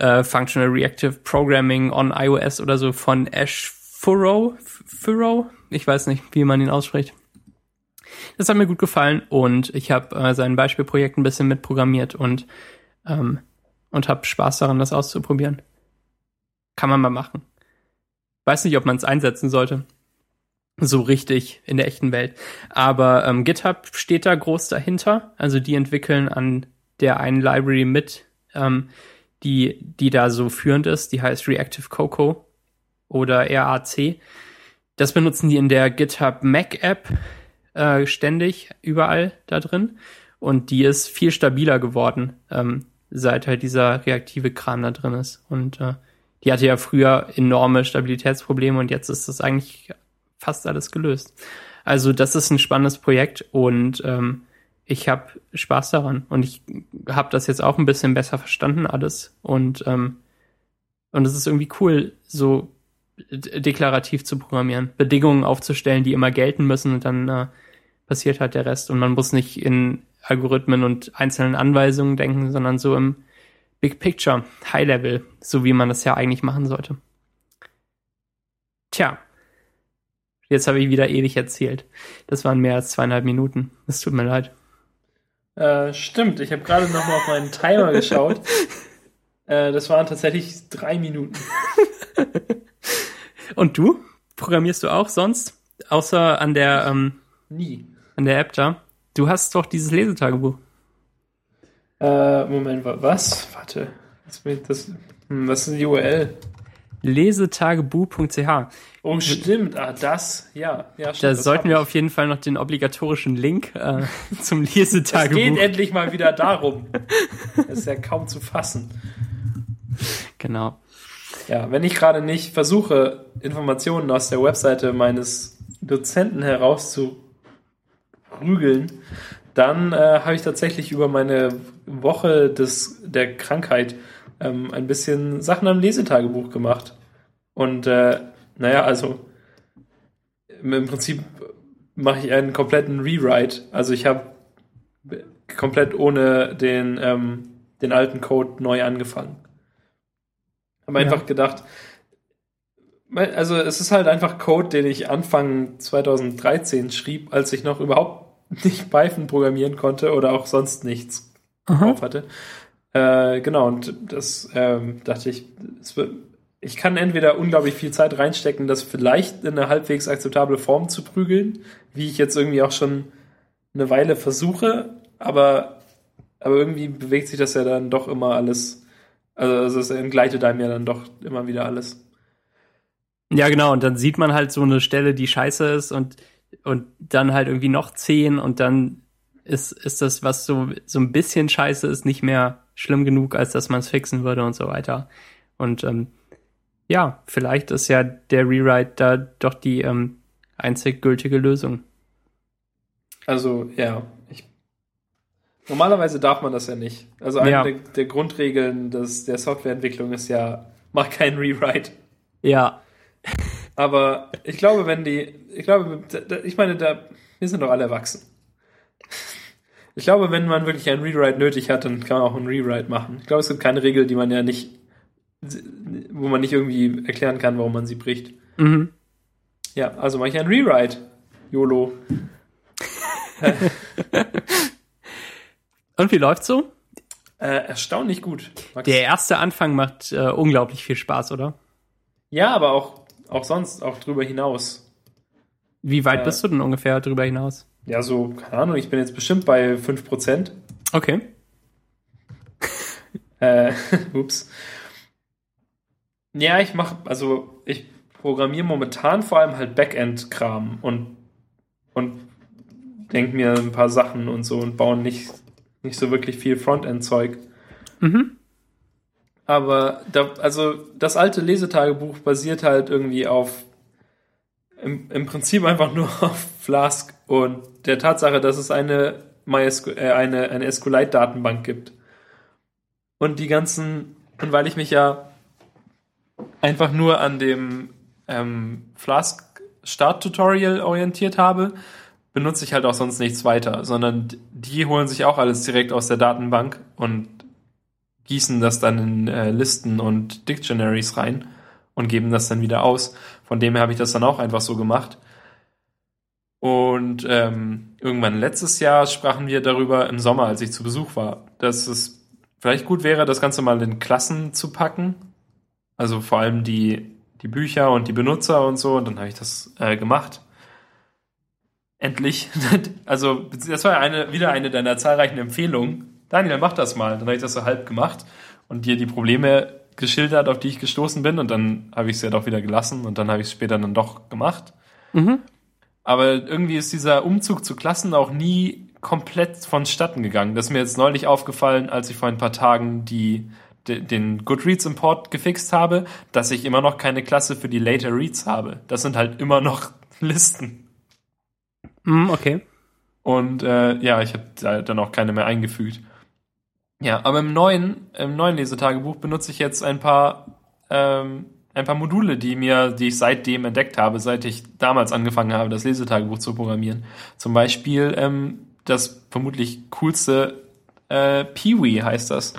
Äh, Functional Reactive Programming on iOS oder so von Ash Furrow. Furrow? Ich weiß nicht, wie man ihn ausspricht. Das hat mir gut gefallen und ich habe äh, sein Beispielprojekt ein bisschen mitprogrammiert und, ähm, und habe Spaß daran, das auszuprobieren. Kann man mal machen. Weiß nicht, ob man es einsetzen sollte. So richtig in der echten Welt. Aber ähm, GitHub steht da groß dahinter. Also die entwickeln an der einen Library mit, ähm, die, die da so führend ist. Die heißt Reactive Cocoa oder RAC. Das benutzen die in der GitHub Mac App äh, ständig überall da drin. Und die ist viel stabiler geworden, ähm, seit halt dieser reaktive Kram da drin ist. Und äh, die hatte ja früher enorme Stabilitätsprobleme und jetzt ist das eigentlich fast alles gelöst. Also das ist ein spannendes Projekt und ähm, ich habe Spaß daran und ich habe das jetzt auch ein bisschen besser verstanden alles und ähm, und es ist irgendwie cool, so deklarativ zu programmieren, Bedingungen aufzustellen, die immer gelten müssen und dann äh, passiert halt der Rest. Und man muss nicht in Algorithmen und einzelnen Anweisungen denken, sondern so im Big Picture, High Level, so wie man das ja eigentlich machen sollte. Tja, jetzt habe ich wieder ewig erzählt. Das waren mehr als zweieinhalb Minuten. Es tut mir leid. Äh, stimmt, ich habe gerade noch mal auf meinen Timer geschaut. <laughs> äh, das waren tatsächlich drei Minuten. <laughs> Und du? Programmierst du auch sonst? Außer an der ähm, Nie an der App da. Du hast doch dieses Lesetagebuch. Äh, Moment, was? Warte. Was, das, hm, was ist die URL? Lesetagebuch.ch. Oh, stimmt. Ah, das, ja. ja stimmt, da sollten wir auf jeden Fall noch den obligatorischen Link äh, <laughs> zum Lesetagebuch. Es geht endlich mal wieder darum. das ist ja kaum zu fassen. Genau. Ja, wenn ich gerade nicht versuche, Informationen aus der Webseite meines Dozenten herauszu prügeln, dann äh, habe ich tatsächlich über meine Woche des, der Krankheit ähm, ein bisschen Sachen am Lesetagebuch gemacht. Und äh, naja, also im Prinzip mache ich einen kompletten Rewrite. Also ich habe komplett ohne den, ähm, den alten Code neu angefangen. Habe ja. einfach gedacht, also es ist halt einfach Code, den ich Anfang 2013 schrieb, als ich noch überhaupt <laughs> nicht Python programmieren konnte oder auch sonst nichts Aha. drauf hatte. Äh, genau, und das ähm, dachte ich, wird, ich kann entweder unglaublich viel Zeit reinstecken, das vielleicht in eine halbwegs akzeptable Form zu prügeln, wie ich jetzt irgendwie auch schon eine Weile versuche, aber, aber irgendwie bewegt sich das ja dann doch immer alles. Also, also es entgleitet einem ja dann doch immer wieder alles. Ja, genau, und dann sieht man halt so eine Stelle, die scheiße ist und und dann halt irgendwie noch zehn und dann ist, ist das, was so, so ein bisschen scheiße ist, nicht mehr schlimm genug, als dass man es fixen würde und so weiter. Und ähm, ja, vielleicht ist ja der Rewrite da doch die ähm, einzig gültige Lösung. Also, ja, ich, normalerweise darf man das ja nicht. Also eine ja. der, der, Grundregeln des, der Softwareentwicklung ist ja, mach keinen Rewrite. Ja. <laughs> Aber ich glaube, wenn die, ich glaube, ich meine, da, wir sind doch alle erwachsen. Ich glaube, wenn man wirklich einen Rewrite nötig hat, dann kann man auch einen Rewrite machen. Ich glaube, es gibt keine Regel, die man ja nicht, wo man nicht irgendwie erklären kann, warum man sie bricht. Mhm. Ja, also mache ich einen Rewrite. YOLO. <laughs> Und wie läuft's so? Äh, erstaunlich gut. Max. Der erste Anfang macht äh, unglaublich viel Spaß, oder? Ja, aber auch, auch sonst, auch drüber hinaus. Wie weit äh, bist du denn ungefähr drüber hinaus? Ja, so, keine Ahnung, ich bin jetzt bestimmt bei 5%. Okay. <laughs> äh, <laughs> ups. Ja, ich mache, also ich programmiere momentan vor allem halt Backend-Kram und, und denke mir ein paar Sachen und so und baue nicht, nicht so wirklich viel Frontend-Zeug. Mhm. Aber da, also das alte Lesetagebuch basiert halt irgendwie auf im, im Prinzip einfach nur <laughs> auf Flask und der Tatsache, dass es eine MySQL, äh, eine, eine SQLite-Datenbank gibt. Und die ganzen, und weil ich mich ja einfach nur an dem ähm, Flask Start-Tutorial orientiert habe, benutze ich halt auch sonst nichts weiter, sondern die holen sich auch alles direkt aus der Datenbank und gießen das dann in äh, Listen und Dictionaries rein und geben das dann wieder aus. Von dem her habe ich das dann auch einfach so gemacht. Und ähm, irgendwann letztes Jahr sprachen wir darüber im Sommer, als ich zu Besuch war, dass es vielleicht gut wäre, das Ganze mal in Klassen zu packen. Also vor allem die, die Bücher und die Benutzer und so. Und dann habe ich das äh, gemacht. Endlich. <laughs> also das war eine, wieder eine deiner zahlreichen Empfehlungen. Daniel, mach das mal. Dann habe ich das so halb gemacht und dir die Probleme geschildert, auf die ich gestoßen bin. Und dann habe ich es ja doch wieder gelassen und dann habe ich es später dann doch gemacht. Mhm. Aber irgendwie ist dieser Umzug zu Klassen auch nie komplett vonstatten gegangen. Das ist mir jetzt neulich aufgefallen, als ich vor ein paar Tagen die, de, den Goodreads-Import gefixt habe, dass ich immer noch keine Klasse für die Later Reads habe. Das sind halt immer noch <laughs> Listen. Mm, okay. Und äh, ja, ich habe dann auch keine mehr eingefügt. Ja, aber im neuen, im neuen Lesetagebuch benutze ich jetzt ein paar ähm, ein paar Module, die mir, die ich seitdem entdeckt habe, seit ich damals angefangen habe, das Lesetagebuch zu programmieren. Zum Beispiel ähm, das vermutlich coolste äh, Peewee heißt das.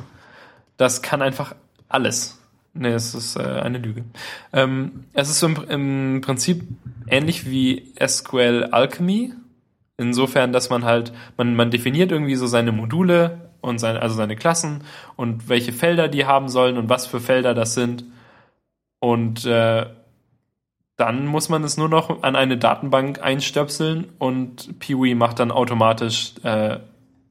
Das kann einfach alles. Nee, es ist äh, eine Lüge. Ähm, es ist im, im Prinzip ähnlich wie SQL Alchemy. Insofern, dass man halt, man, man definiert irgendwie so seine Module und seine, also seine Klassen und welche Felder die haben sollen und was für Felder das sind. Und äh, dann muss man es nur noch an eine Datenbank einstöpseln und Peewee macht dann automatisch äh,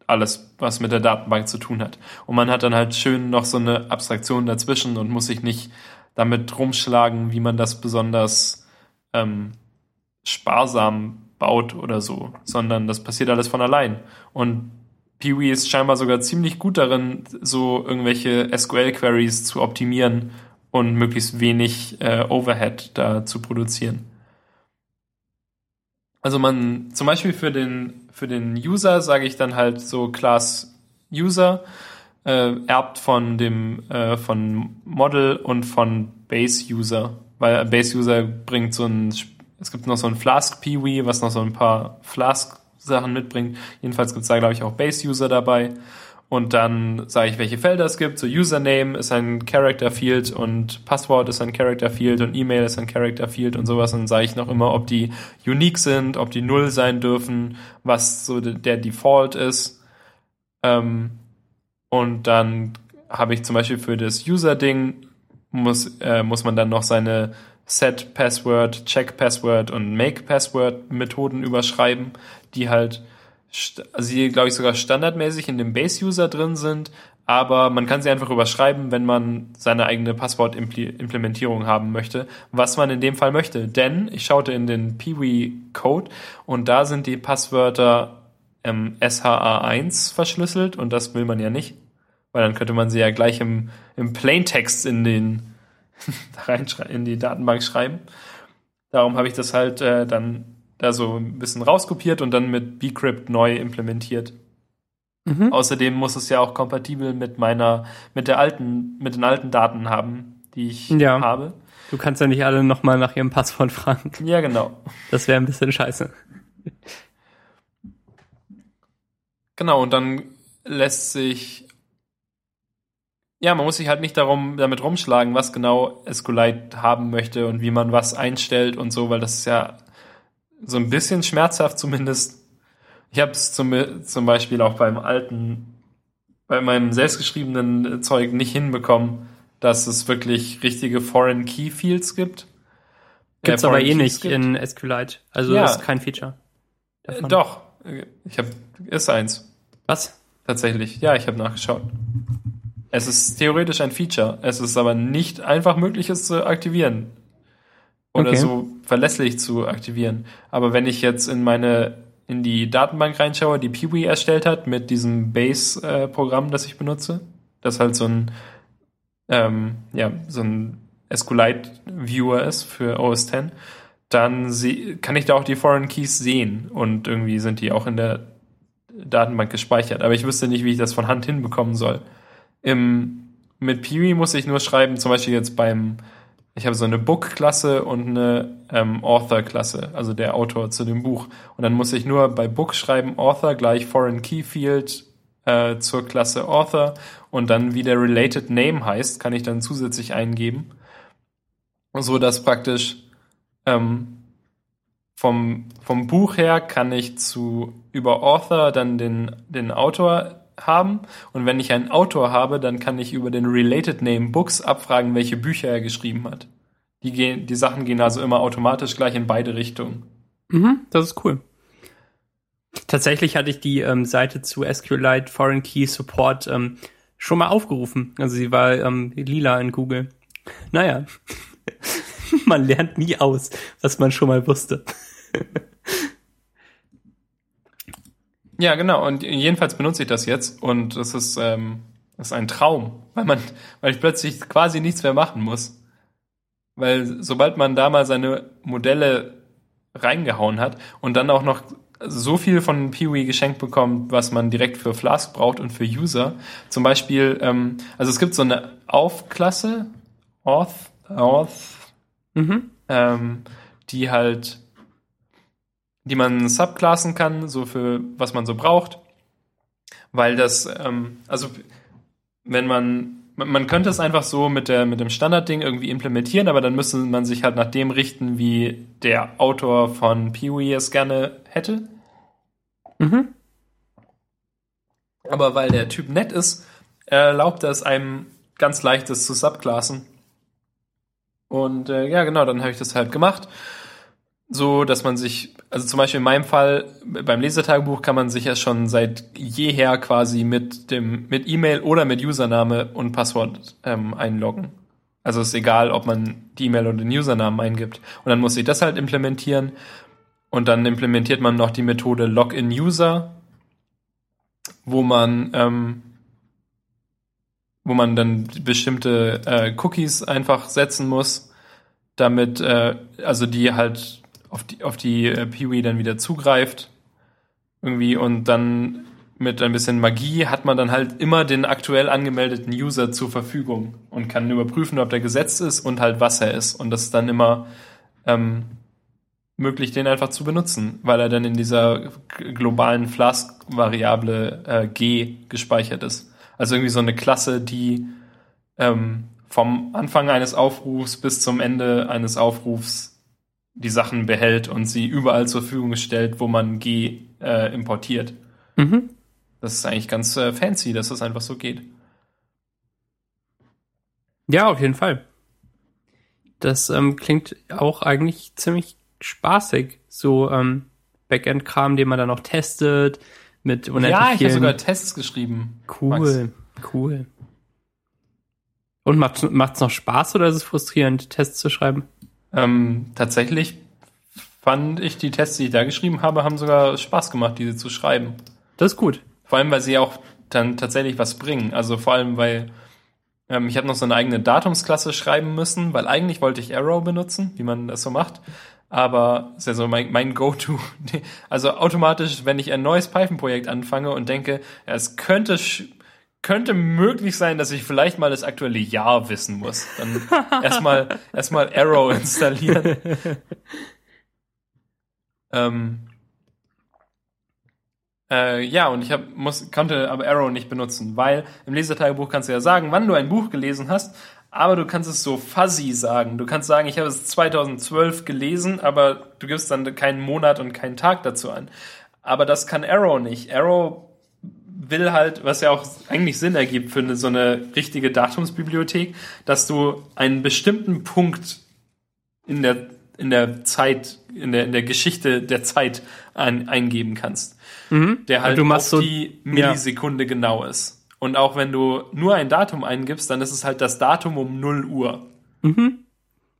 alles, was mit der Datenbank zu tun hat. Und man hat dann halt schön noch so eine Abstraktion dazwischen und muss sich nicht damit rumschlagen, wie man das besonders ähm, sparsam baut oder so, sondern das passiert alles von allein. Und Peewee ist scheinbar sogar ziemlich gut darin, so irgendwelche SQL-Queries zu optimieren und möglichst wenig äh, Overhead da zu produzieren. Also man, zum Beispiel für den, für den User sage ich dann halt so Class User äh, erbt von dem, äh, von Model und von Base User, weil Base User bringt so ein, es gibt noch so ein Flask Peewee, was noch so ein paar Flask Sachen mitbringt. Jedenfalls gibt es da glaube ich auch Base User dabei und dann sage ich, welche Felder es gibt. So Username ist ein Character Field und Passwort ist ein Character Field und E-Mail ist ein Character Field und sowas. Und dann sage ich noch immer, ob die unique sind, ob die null sein dürfen, was so der Default ist. Ähm, und dann habe ich zum Beispiel für das User-Ding muss, äh, muss man dann noch seine Set Password, Check Password und Make Password Methoden überschreiben, die halt also glaube ich, sogar standardmäßig in dem Base-User drin sind, aber man kann sie einfach überschreiben, wenn man seine eigene Passwort-Implementierung haben möchte, was man in dem Fall möchte. Denn ich schaute in den Peewee-Code und da sind die Passwörter ähm, SHA1 verschlüsselt und das will man ja nicht, weil dann könnte man sie ja gleich im, im Plaintext in den <laughs> in die Datenbank schreiben. Darum habe ich das halt äh, dann da so ein bisschen rauskopiert und dann mit bcrypt neu implementiert. Mhm. Außerdem muss es ja auch kompatibel mit meiner, mit der alten, mit den alten Daten haben, die ich ja. habe. Du kannst ja nicht alle nochmal nach ihrem Passwort fragen. Ja, genau. Das wäre ein bisschen scheiße. Genau, und dann lässt sich ja, man muss sich halt nicht darum, damit rumschlagen, was genau SQLite haben möchte und wie man was einstellt und so, weil das ist ja so ein bisschen schmerzhaft zumindest. Ich habe es zum, zum Beispiel auch beim alten bei meinem selbstgeschriebenen Zeug nicht hinbekommen, dass es wirklich richtige Foreign Key Fields gibt. Gibt's Äh, aber eh nicht in SQLite. Also Ja. das ist kein Feature. Äh, davon. doch, ich habe ist eins Was? tatsächlich. Ja, ich habe nachgeschaut. Es ist theoretisch ein Feature. Es ist aber nicht einfach möglich, es zu aktivieren. Oder Okay. so verlässlich zu aktivieren. Aber wenn ich jetzt in meine in die Datenbank reinschaue, die Peewee erstellt hat mit diesem Base-Programm, das ich benutze, das halt so ein ähm, ja so ein SQLite-Viewer ist für OS X, dann kann ich da auch die Foreign Keys sehen und irgendwie sind die auch in der Datenbank gespeichert. Aber ich wüsste nicht, wie ich das von Hand hinbekommen soll. Im, mit Peewee muss ich nur schreiben, zum Beispiel jetzt beim, ich habe so eine Book-Klasse und eine ähm, Author-Klasse, also der Autor zu dem Buch. Und dann muss ich nur bei Book schreiben, Author gleich Foreign Key Field äh, zur Klasse Author und dann wie der Related Name heißt, kann ich dann zusätzlich eingeben. So dass praktisch ähm, vom, vom Buch her kann ich zu über Author dann den, den Autor haben. Und wenn ich einen Autor habe, dann kann ich über den Related Name Books abfragen, welche Bücher er geschrieben hat. Die, gehen, die Sachen gehen also immer automatisch gleich in beide Richtungen. Mhm, das ist cool. Tatsächlich hatte ich die ähm, Seite zu SQLite Foreign Key Support ähm, schon mal aufgerufen. Also sie war ähm, lila in Google. Naja, <laughs> man lernt nie aus, was man schon mal wusste. <laughs> Ja, genau. Und jedenfalls benutze ich das jetzt und es ist, ähm, das ist ein Traum, weil man, weil ich plötzlich quasi nichts mehr machen muss. Weil sobald man da mal seine Modelle reingehauen hat und dann auch noch so viel von Peewee geschenkt bekommt, was man direkt für Flask braucht und für User. Zum Beispiel, ähm, also es gibt so eine Aufklasse, Auth, Auth, Mhm. ähm, die halt, die man subklassen kann, so für was man so braucht. Weil das, ähm, also wenn man, man könnte es einfach so mit der mit dem Standardding irgendwie implementieren, aber dann müsste man sich halt nach dem richten, wie der Autor von Peewee es gerne hätte. Mhm. Aber weil der Typ nett ist, erlaubt er es einem ganz leichtes zu subklassen. Und äh, ja, genau, dann habe ich das halt gemacht. So, dass man sich, also zum Beispiel in meinem Fall, beim Lesetagebuch kann man sich ja schon seit jeher quasi mit dem, mit E-Mail oder mit Username und Passwort ähm, einloggen. Also ist egal, ob man die E-Mail oder den Usernamen eingibt. Und dann muss ich das halt implementieren. Und dann implementiert man noch die Methode Login-User, wo man, ähm, wo man dann bestimmte äh, Cookies einfach setzen muss, damit, äh, also die halt auf die, auf die äh, Peewee dann wieder zugreift. Irgendwie und dann mit ein bisschen Magie hat man dann halt immer den aktuell angemeldeten User zur Verfügung und kann überprüfen, ob der gesetzt ist und halt was er ist. Und das ist dann immer ähm, möglich, den einfach zu benutzen, weil er dann in dieser globalen Flask-Variable äh, G gespeichert ist. Also irgendwie so eine Klasse, die ähm, vom Anfang eines Aufrufs bis zum Ende eines Aufrufs die Sachen behält und sie überall zur Verfügung stellt, wo man G äh, importiert. Mhm. Das ist eigentlich ganz äh, fancy, dass das einfach so geht. Ja, auf jeden Fall. Das ähm, klingt auch eigentlich ziemlich spaßig. So ähm, Backend-Kram, den man dann noch testet, mit unendlich ja, ich habe sogar Tests geschrieben. Max. Cool, cool. Und macht macht's noch Spaß oder ist es frustrierend, Tests zu schreiben? Ähm, tatsächlich fand ich die Tests, die ich da geschrieben habe, haben sogar Spaß gemacht, diese zu schreiben. Das ist gut. Vor allem, weil sie auch dann tatsächlich was bringen. Also vor allem, weil ähm, ich habe noch so eine eigene Datumsklasse schreiben müssen, weil eigentlich wollte ich Arrow benutzen, wie man das so macht. Aber ist ja so mein, mein Go-To. <laughs> Also automatisch, wenn ich ein neues Python-Projekt anfange und denke, ja, es könnte könnte möglich sein, dass ich vielleicht mal das aktuelle Jahr wissen muss. Dann <laughs> erstmal erstmal Arrow installieren. ähm, äh, ja, und ich hab, muss, konnte aber Arrow nicht benutzen, weil im Lesertagebuch kannst du ja sagen, wann du ein Buch gelesen hast, aber du kannst es so fuzzy sagen. Du kannst sagen, ich habe es 2012 gelesen, aber du gibst dann keinen Monat und keinen Tag dazu an. Aber das kann Arrow nicht. Arrow will halt, was ja auch eigentlich Sinn ergibt für eine, so eine richtige Datumsbibliothek, dass du einen bestimmten Punkt in der, in der Zeit, in der, in der Geschichte der Zeit ein, eingeben kannst. Mhm. Der halt du machst auf so- die Millisekunde genau ist. Und auch wenn du nur ein Datum eingibst, dann ist es halt das Datum um 0 Uhr. Und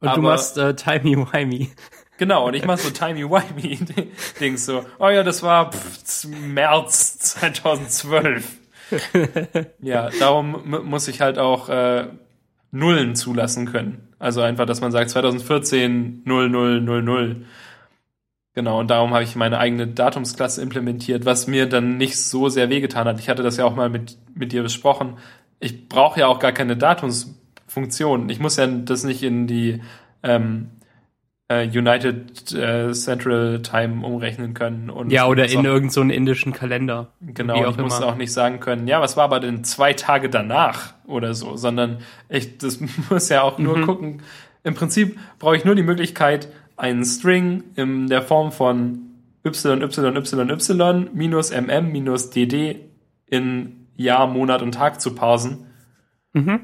Aber- du machst äh, Timey-Wimey. Genau, und ich mach so timey-wimey-Dings <laughs> so. Oh ja, das war pff, März 2012. ja, darum mu- muss ich halt auch äh, Nullen zulassen können. Also einfach, dass man sagt 2014 0000. Genau, und darum habe ich meine eigene Datumsklasse implementiert, was mir dann nicht so sehr wehgetan hat. Ich hatte das ja auch mal mit, mit dir besprochen. Ich brauche ja auch gar keine Datumsfunktion. Ich muss ja das nicht in die ähm, äh, United äh, Central Time umrechnen können. Und Ja, oder in irgendeinen so indischen Kalender. Genau, auch ich muss auch nicht sagen können, ja, was war aber denn zwei Tage danach oder so, sondern ich, das <laughs> muss ja auch Mhm. nur gucken. Im Prinzip brauche ich nur die Möglichkeit, einen String in der Form von YYYY minus MM minus DD in Jahr, Monat und Tag zu parsen. Mhm.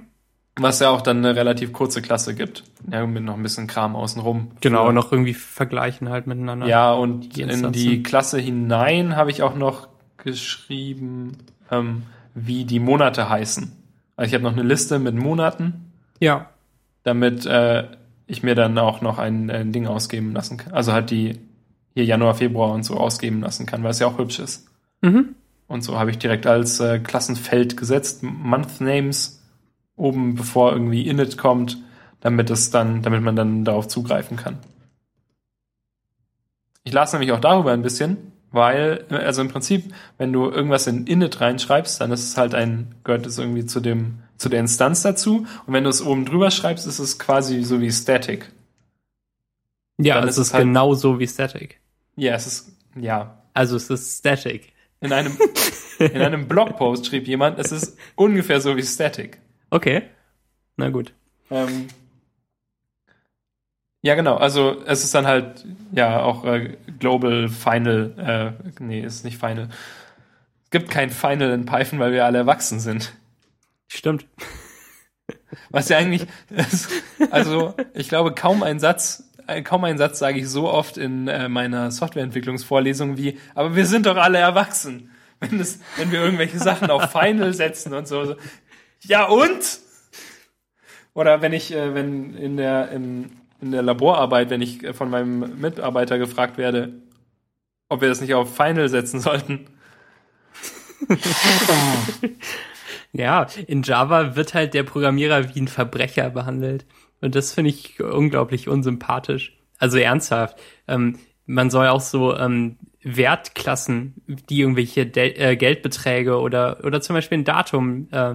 Was ja auch dann eine relativ kurze Klasse gibt. Ja, mit noch ein bisschen Kram außenrum. Genau, noch irgendwie vergleichen halt miteinander. ja, und die in die Klasse hinein habe ich auch noch geschrieben, ähm, wie die Monate heißen. Also ich habe noch eine Liste mit Monaten, Ja. damit äh, ich mir dann auch noch ein, ein Ding ausgeben lassen kann. Also halt die hier Januar, Februar und so ausgeben lassen kann, weil es ja auch hübsch ist. Mhm. Und so habe ich direkt als äh, Klassenfeld gesetzt, Month Names oben, bevor irgendwie init kommt, damit es dann, damit man dann darauf zugreifen kann. Ich las nämlich auch darüber ein bisschen, weil, also im Prinzip, wenn du irgendwas in init reinschreibst, dann ist es halt ein, gehört es irgendwie zu dem, zu der Instanz dazu. Und wenn du es oben drüber schreibst, ist es quasi so wie Static. Ja, Dann es ist ist, halt- genauso wie Static. Ja, es ist, ja. Also es ist Static. In einem, in einem <laughs> Blogpost schrieb jemand, es ist ungefähr so wie Static. Okay. Na gut. Ähm, ja, genau. Also es ist dann halt ja auch äh, Global Final. Äh, nee, ist nicht Final. Es gibt kein Final in Python, weil wir alle erwachsen sind. Stimmt. Was ja eigentlich, ist, also ich glaube kaum ein Satz, äh, kaum einen Satz sage ich so oft in äh, meiner Softwareentwicklungsvorlesung wie, aber wir sind doch alle erwachsen. Wenn es, wenn wir irgendwelche Sachen auf Final setzen und so. so. Ja und? Oder wenn ich, äh, wenn in der, in, in der Laborarbeit, wenn ich äh, von meinem Mitarbeiter gefragt werde, ob wir das nicht auf Final setzen sollten. <laughs> Ja, in Java wird halt der Programmierer wie ein Verbrecher behandelt. Und das finde ich unglaublich unsympathisch. Also ernsthaft. Ähm, man soll auch so ähm, Wertklassen, die irgendwelche Del äh, Geldbeträge oder, oder zum Beispiel ein Datum äh,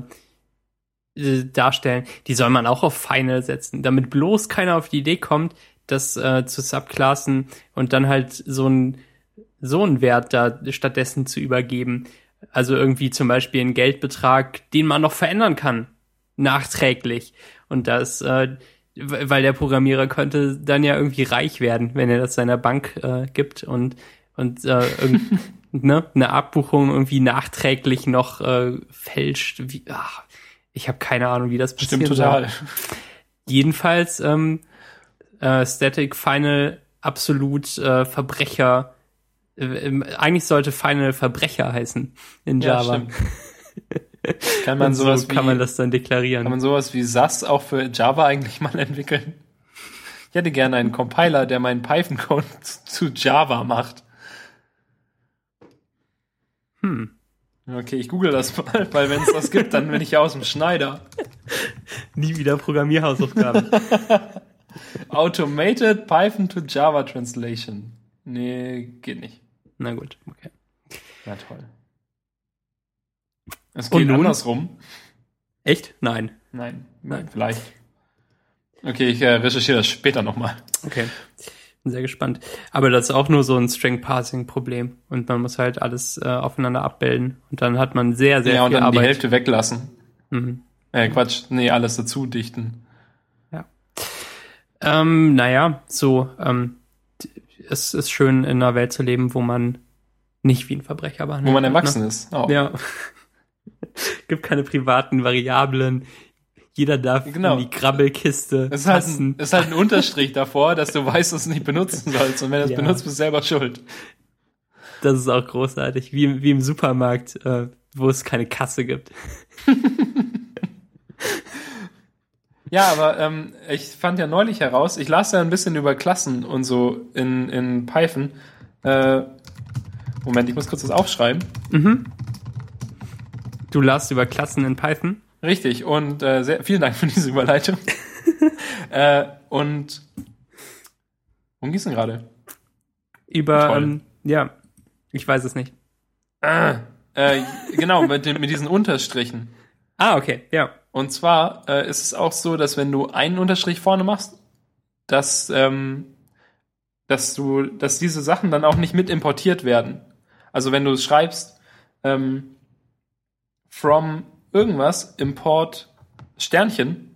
äh, darstellen, die soll man auch auf Final setzen, damit bloß keiner auf die Idee kommt, das äh, zu subklassen und dann halt so ein so einen Wert da stattdessen zu übergeben. Also irgendwie zum Beispiel einen Geldbetrag, den man noch verändern kann, nachträglich. Und das, äh, weil der Programmierer könnte dann ja irgendwie reich werden, wenn er das seiner Bank äh, gibt und und äh, <laughs> ne, eine Abbuchung irgendwie nachträglich noch äh, fälscht. Wie, ach, ich habe keine Ahnung, wie das passiert. Stimmt total. Jedenfalls ähm, äh, Static Final absolut äh, Verbrecher. Äh, ähm, eigentlich sollte Final Verbrecher heißen in Ja, Java. stimmt. <laughs> Kann man sowas so kann wie, man das dann deklarieren. Kann man sowas wie SAS auch für Java eigentlich mal entwickeln? Ich hätte gerne einen Compiler, der meinen Python-Code <laughs> zu Java macht. hm. Okay, ich google das mal, weil wenn es das gibt, dann bin ich ja aus dem Schneider. <laughs> Nie wieder Programmierhausaufgaben. <laughs> Automated Python to Java Translation. Nee, geht nicht. Na gut, okay. Na toll. Es Und geht andersrum. Echt? Nein. Nein, nein, vielleicht. Okay, ich äh, recherchiere das später nochmal. Okay. Bin sehr gespannt. Aber das ist auch nur so ein String-Parsing-Problem. Und man muss halt alles äh, aufeinander abbilden. Und dann hat man sehr, sehr Ja, und viel dann Arbeit. die Hälfte weglassen. Mhm. Äh, Quatsch, nee, alles dazu dichten. Ähm, naja, so, ähm, es ist schön in einer Welt zu leben, wo man nicht wie ein Verbrecher behandelt Wo man wird, erwachsen ist. Auch. Ne? Ja. <laughs> Gibt keine privaten Variablen. Jeder darf Genau. in die Krabbelkiste Es ist, halt ein, es ist halt ein Unterstrich davor, dass du weißt, dass du es nicht benutzen <laughs> sollst. Und wenn du es Ja. benutzt, bist du selber schuld. Das ist auch großartig. Wie, im- wie im Supermarkt, äh, wo es keine Kasse gibt. <laughs> Ja, aber ähm, ich fand ja neulich heraus, ich las ja ein bisschen über Klassen und so in, in Python. Äh, Moment, ich muss kurz das aufschreiben. Du las über Klassen in Python. Richtig, und äh, sehr, vielen Dank für diese Überleitung. <laughs> äh, und worum ging's denn gerade? Über, ähm, ja, ich weiß es nicht. Ah, äh, genau, mit, den, mit diesen Unterstrichen. Ah, okay, ja. Und zwar äh, ist es auch so, dass wenn du einen Unterstrich vorne machst, dass, ähm, dass du, dass diese Sachen dann auch nicht mit importiert werden. Also wenn du schreibst ähm, from irgendwas import Sternchen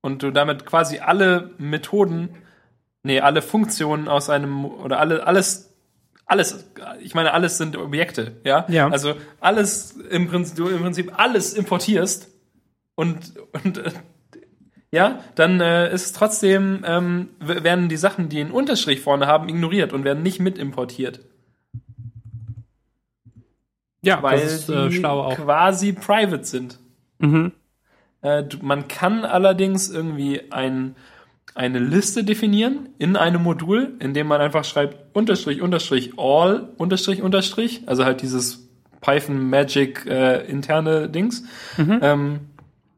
und du damit quasi alle Methoden, nee, alle Funktionen aus einem oder alle alles alles, ich meine, alles sind Objekte, ja? Ja. Also alles im Prinzip, du im Prinzip alles importierst und, und äh, ja, dann äh, ist es trotzdem, ähm, werden die Sachen, die einen Unterstrich vorne haben, ignoriert und werden nicht mit importiert. Ja, Weil das ist die äh, auch. quasi private sind. Mhm. Äh, man kann allerdings irgendwie ein, eine Liste definieren in einem Modul, in dem man einfach schreibt Unterstrich, Unterstrich, all, Unterstrich, Unterstrich, also halt dieses Python Magic äh, interne Dings. Ähm,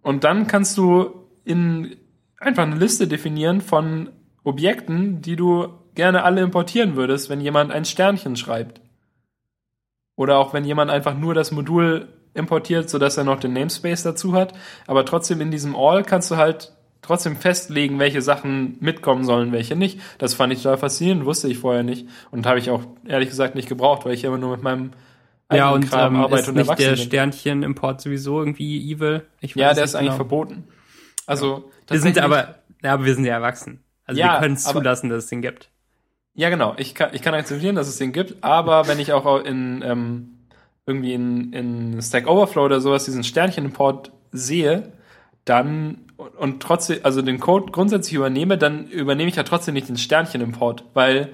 und dann kannst du in einfach eine Liste definieren von Objekten, die du gerne alle importieren würdest, wenn jemand ein Sternchen schreibt. Oder auch wenn jemand einfach nur das Modul importiert, sodass er noch den Namespace dazu hat. Aber trotzdem in diesem All kannst du halt trotzdem festlegen, welche Sachen mitkommen sollen, welche nicht. Das fand ich total faszinierend, wusste ich vorher nicht. Und habe ich auch ehrlich gesagt nicht gebraucht, weil ich immer nur mit meinem Ja, und Kram ähm, arbeite ist und nicht der. Sternchen-Import sowieso irgendwie evil? Ich Ja, der ist eigentlich genau. verboten. Also Wir sind aber, ja, aber wir sind ja erwachsen. Also Ja, wir können es zulassen, dass es den gibt. Ja, genau. Ich kann, ich kann akzeptieren, dass es den gibt, aber wenn ich auch in ähm, irgendwie in, in Stack Overflow oder sowas diesen Sternchen-Import sehe, dann und, trotzdem, also den Code grundsätzlich übernehme, dann übernehme ich ja trotzdem nicht den Sternchen-Import, weil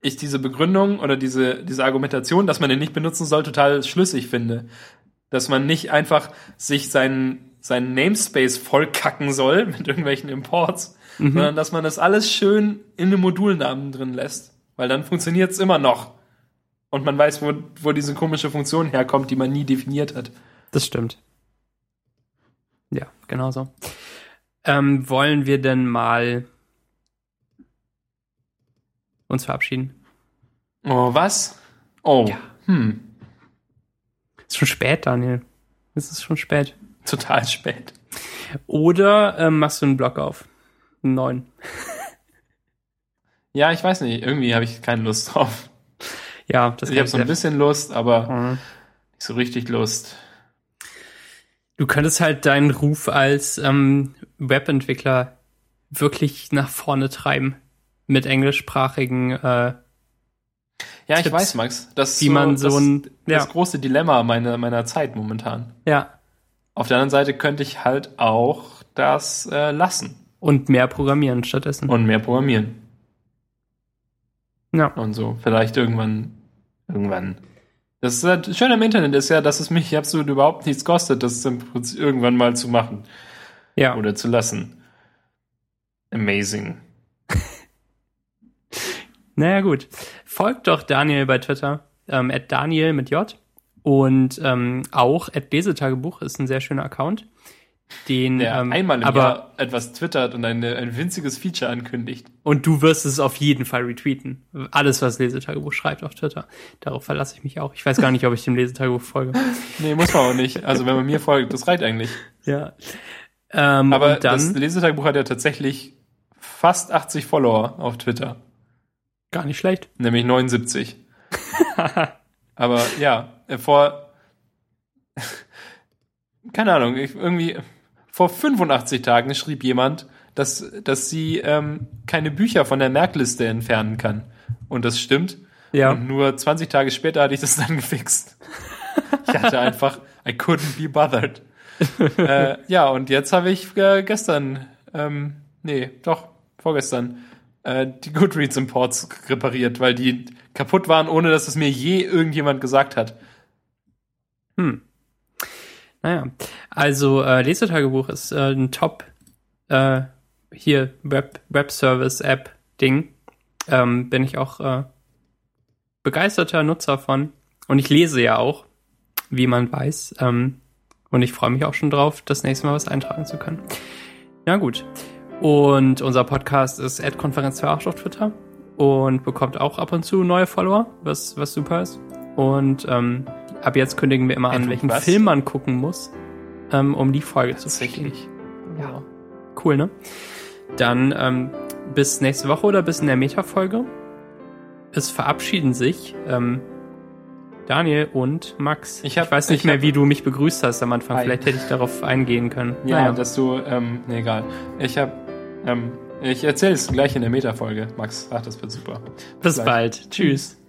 ich diese Begründung oder diese, diese Argumentation, dass man den nicht benutzen soll, total schlüssig finde. Dass man nicht einfach sich seinen, seinen Namespace vollkacken soll <laughs> mit irgendwelchen Imports, sondern dass man das alles schön in einem Modulnamen drin lässt. Weil dann funktioniert es immer noch. Und man weiß, wo, wo diese komische Funktion herkommt, die man nie definiert hat. Das stimmt. Ja, genau so. Ähm, wollen wir denn mal uns verabschieden? Oh, was? Oh, Ja. hm, Ist schon spät, Daniel. Es ist schon spät. total spät. Oder ähm, machst du einen Blog auf? Neuen. <laughs> Ja, ich weiß nicht, irgendwie habe ich keine Lust drauf. Ja, das Ich habe so ein bisschen Lust, aber Mhm. nicht so richtig Lust. Du könntest halt deinen Ruf als ähm, Webentwickler wirklich nach vorne treiben. Mit englischsprachigen, äh, Ja, ich Tipps, weiß, Max. Das ist wie man so das, ein- das ja. große Dilemma meiner, meiner Zeit momentan. ja, Auf der anderen Seite könnte ich halt auch das äh, lassen und mehr programmieren stattdessen. und mehr programmieren ja. und so. Vielleicht irgendwann, irgendwann. Das ist halt schön am Internet ist ja, dass es mich absolut überhaupt nichts kostet, das irgendwann mal zu machen Ja. oder zu lassen. Amazing. <laughs> Naja, gut. Folgt doch Daniel bei Twitter, ähm, Daniel mit J. Und ähm, auch at Lesetagebuch ist ein sehr schöner Account. Den, Der ähm, einmal im aber, Jahr etwas twittert und eine, ein winziges Feature ankündigt. Und du wirst es auf jeden Fall retweeten. Alles, was Lesetagebuch schreibt auf Twitter. Darauf verlasse ich mich auch. Ich weiß gar nicht, ob ich dem Lesetagebuch folge. <laughs> Nee, muss man auch nicht. Also wenn man mir folgt, das reicht eigentlich. Ja. Ähm, Aber dann das Lesetagebuch hat ja tatsächlich fast 80 Follower auf Twitter. gar nicht schlecht. Nämlich 79. <laughs> Aber ja, vor, <laughs> keine Ahnung, ich, irgendwie vor 85 Tagen schrieb jemand, dass, dass sie ähm, keine Bücher von der Merkliste entfernen kann. Und das stimmt. Ja. Und nur 20 Tage später hatte ich das <laughs> dann gefixt. Ich hatte einfach I couldn't be bothered. <laughs> äh, ja, und jetzt habe ich äh, gestern, ähm, nee, doch, vorgestern, äh, die Goodreads Imports repariert, weil die kaputt waren, ohne dass es mir je irgendjemand gesagt hat. Hm. Naja, also äh, Lesetagebuch ist äh, ein Top äh, hier Web Web Service App Ding. Ähm, bin ich auch äh, begeisterter Nutzer von und ich lese ja auch, wie man weiß. Ähm, und ich freue mich auch schon drauf, das nächste Mal was eintragen zu können. Ja gut. Und unser Podcast ist Ad-Konferenz 28 auf Twitter und bekommt auch ab und zu neue Follower, was, was super ist. Und ähm, ab jetzt kündigen wir immer an, welchen was? Film man gucken muss, ähm, um die Folge zu verstehen. Ja. Cool, ne? Dann ähm, bis nächste Woche oder bis in der Meta-Folge. Es verabschieden sich ähm, Daniel und Max. Ich hab- weiß nicht ich mehr, hab- wie du mich begrüßt hast am Anfang. Hi. Vielleicht hätte ich darauf eingehen können. Ja, Naja. dass du, ähm, nee, egal. Ich hab, ähm, ich erzähle es gleich in der Meta-Folge. Max, ach, das wird super. bis gleich. bald. Tschüss.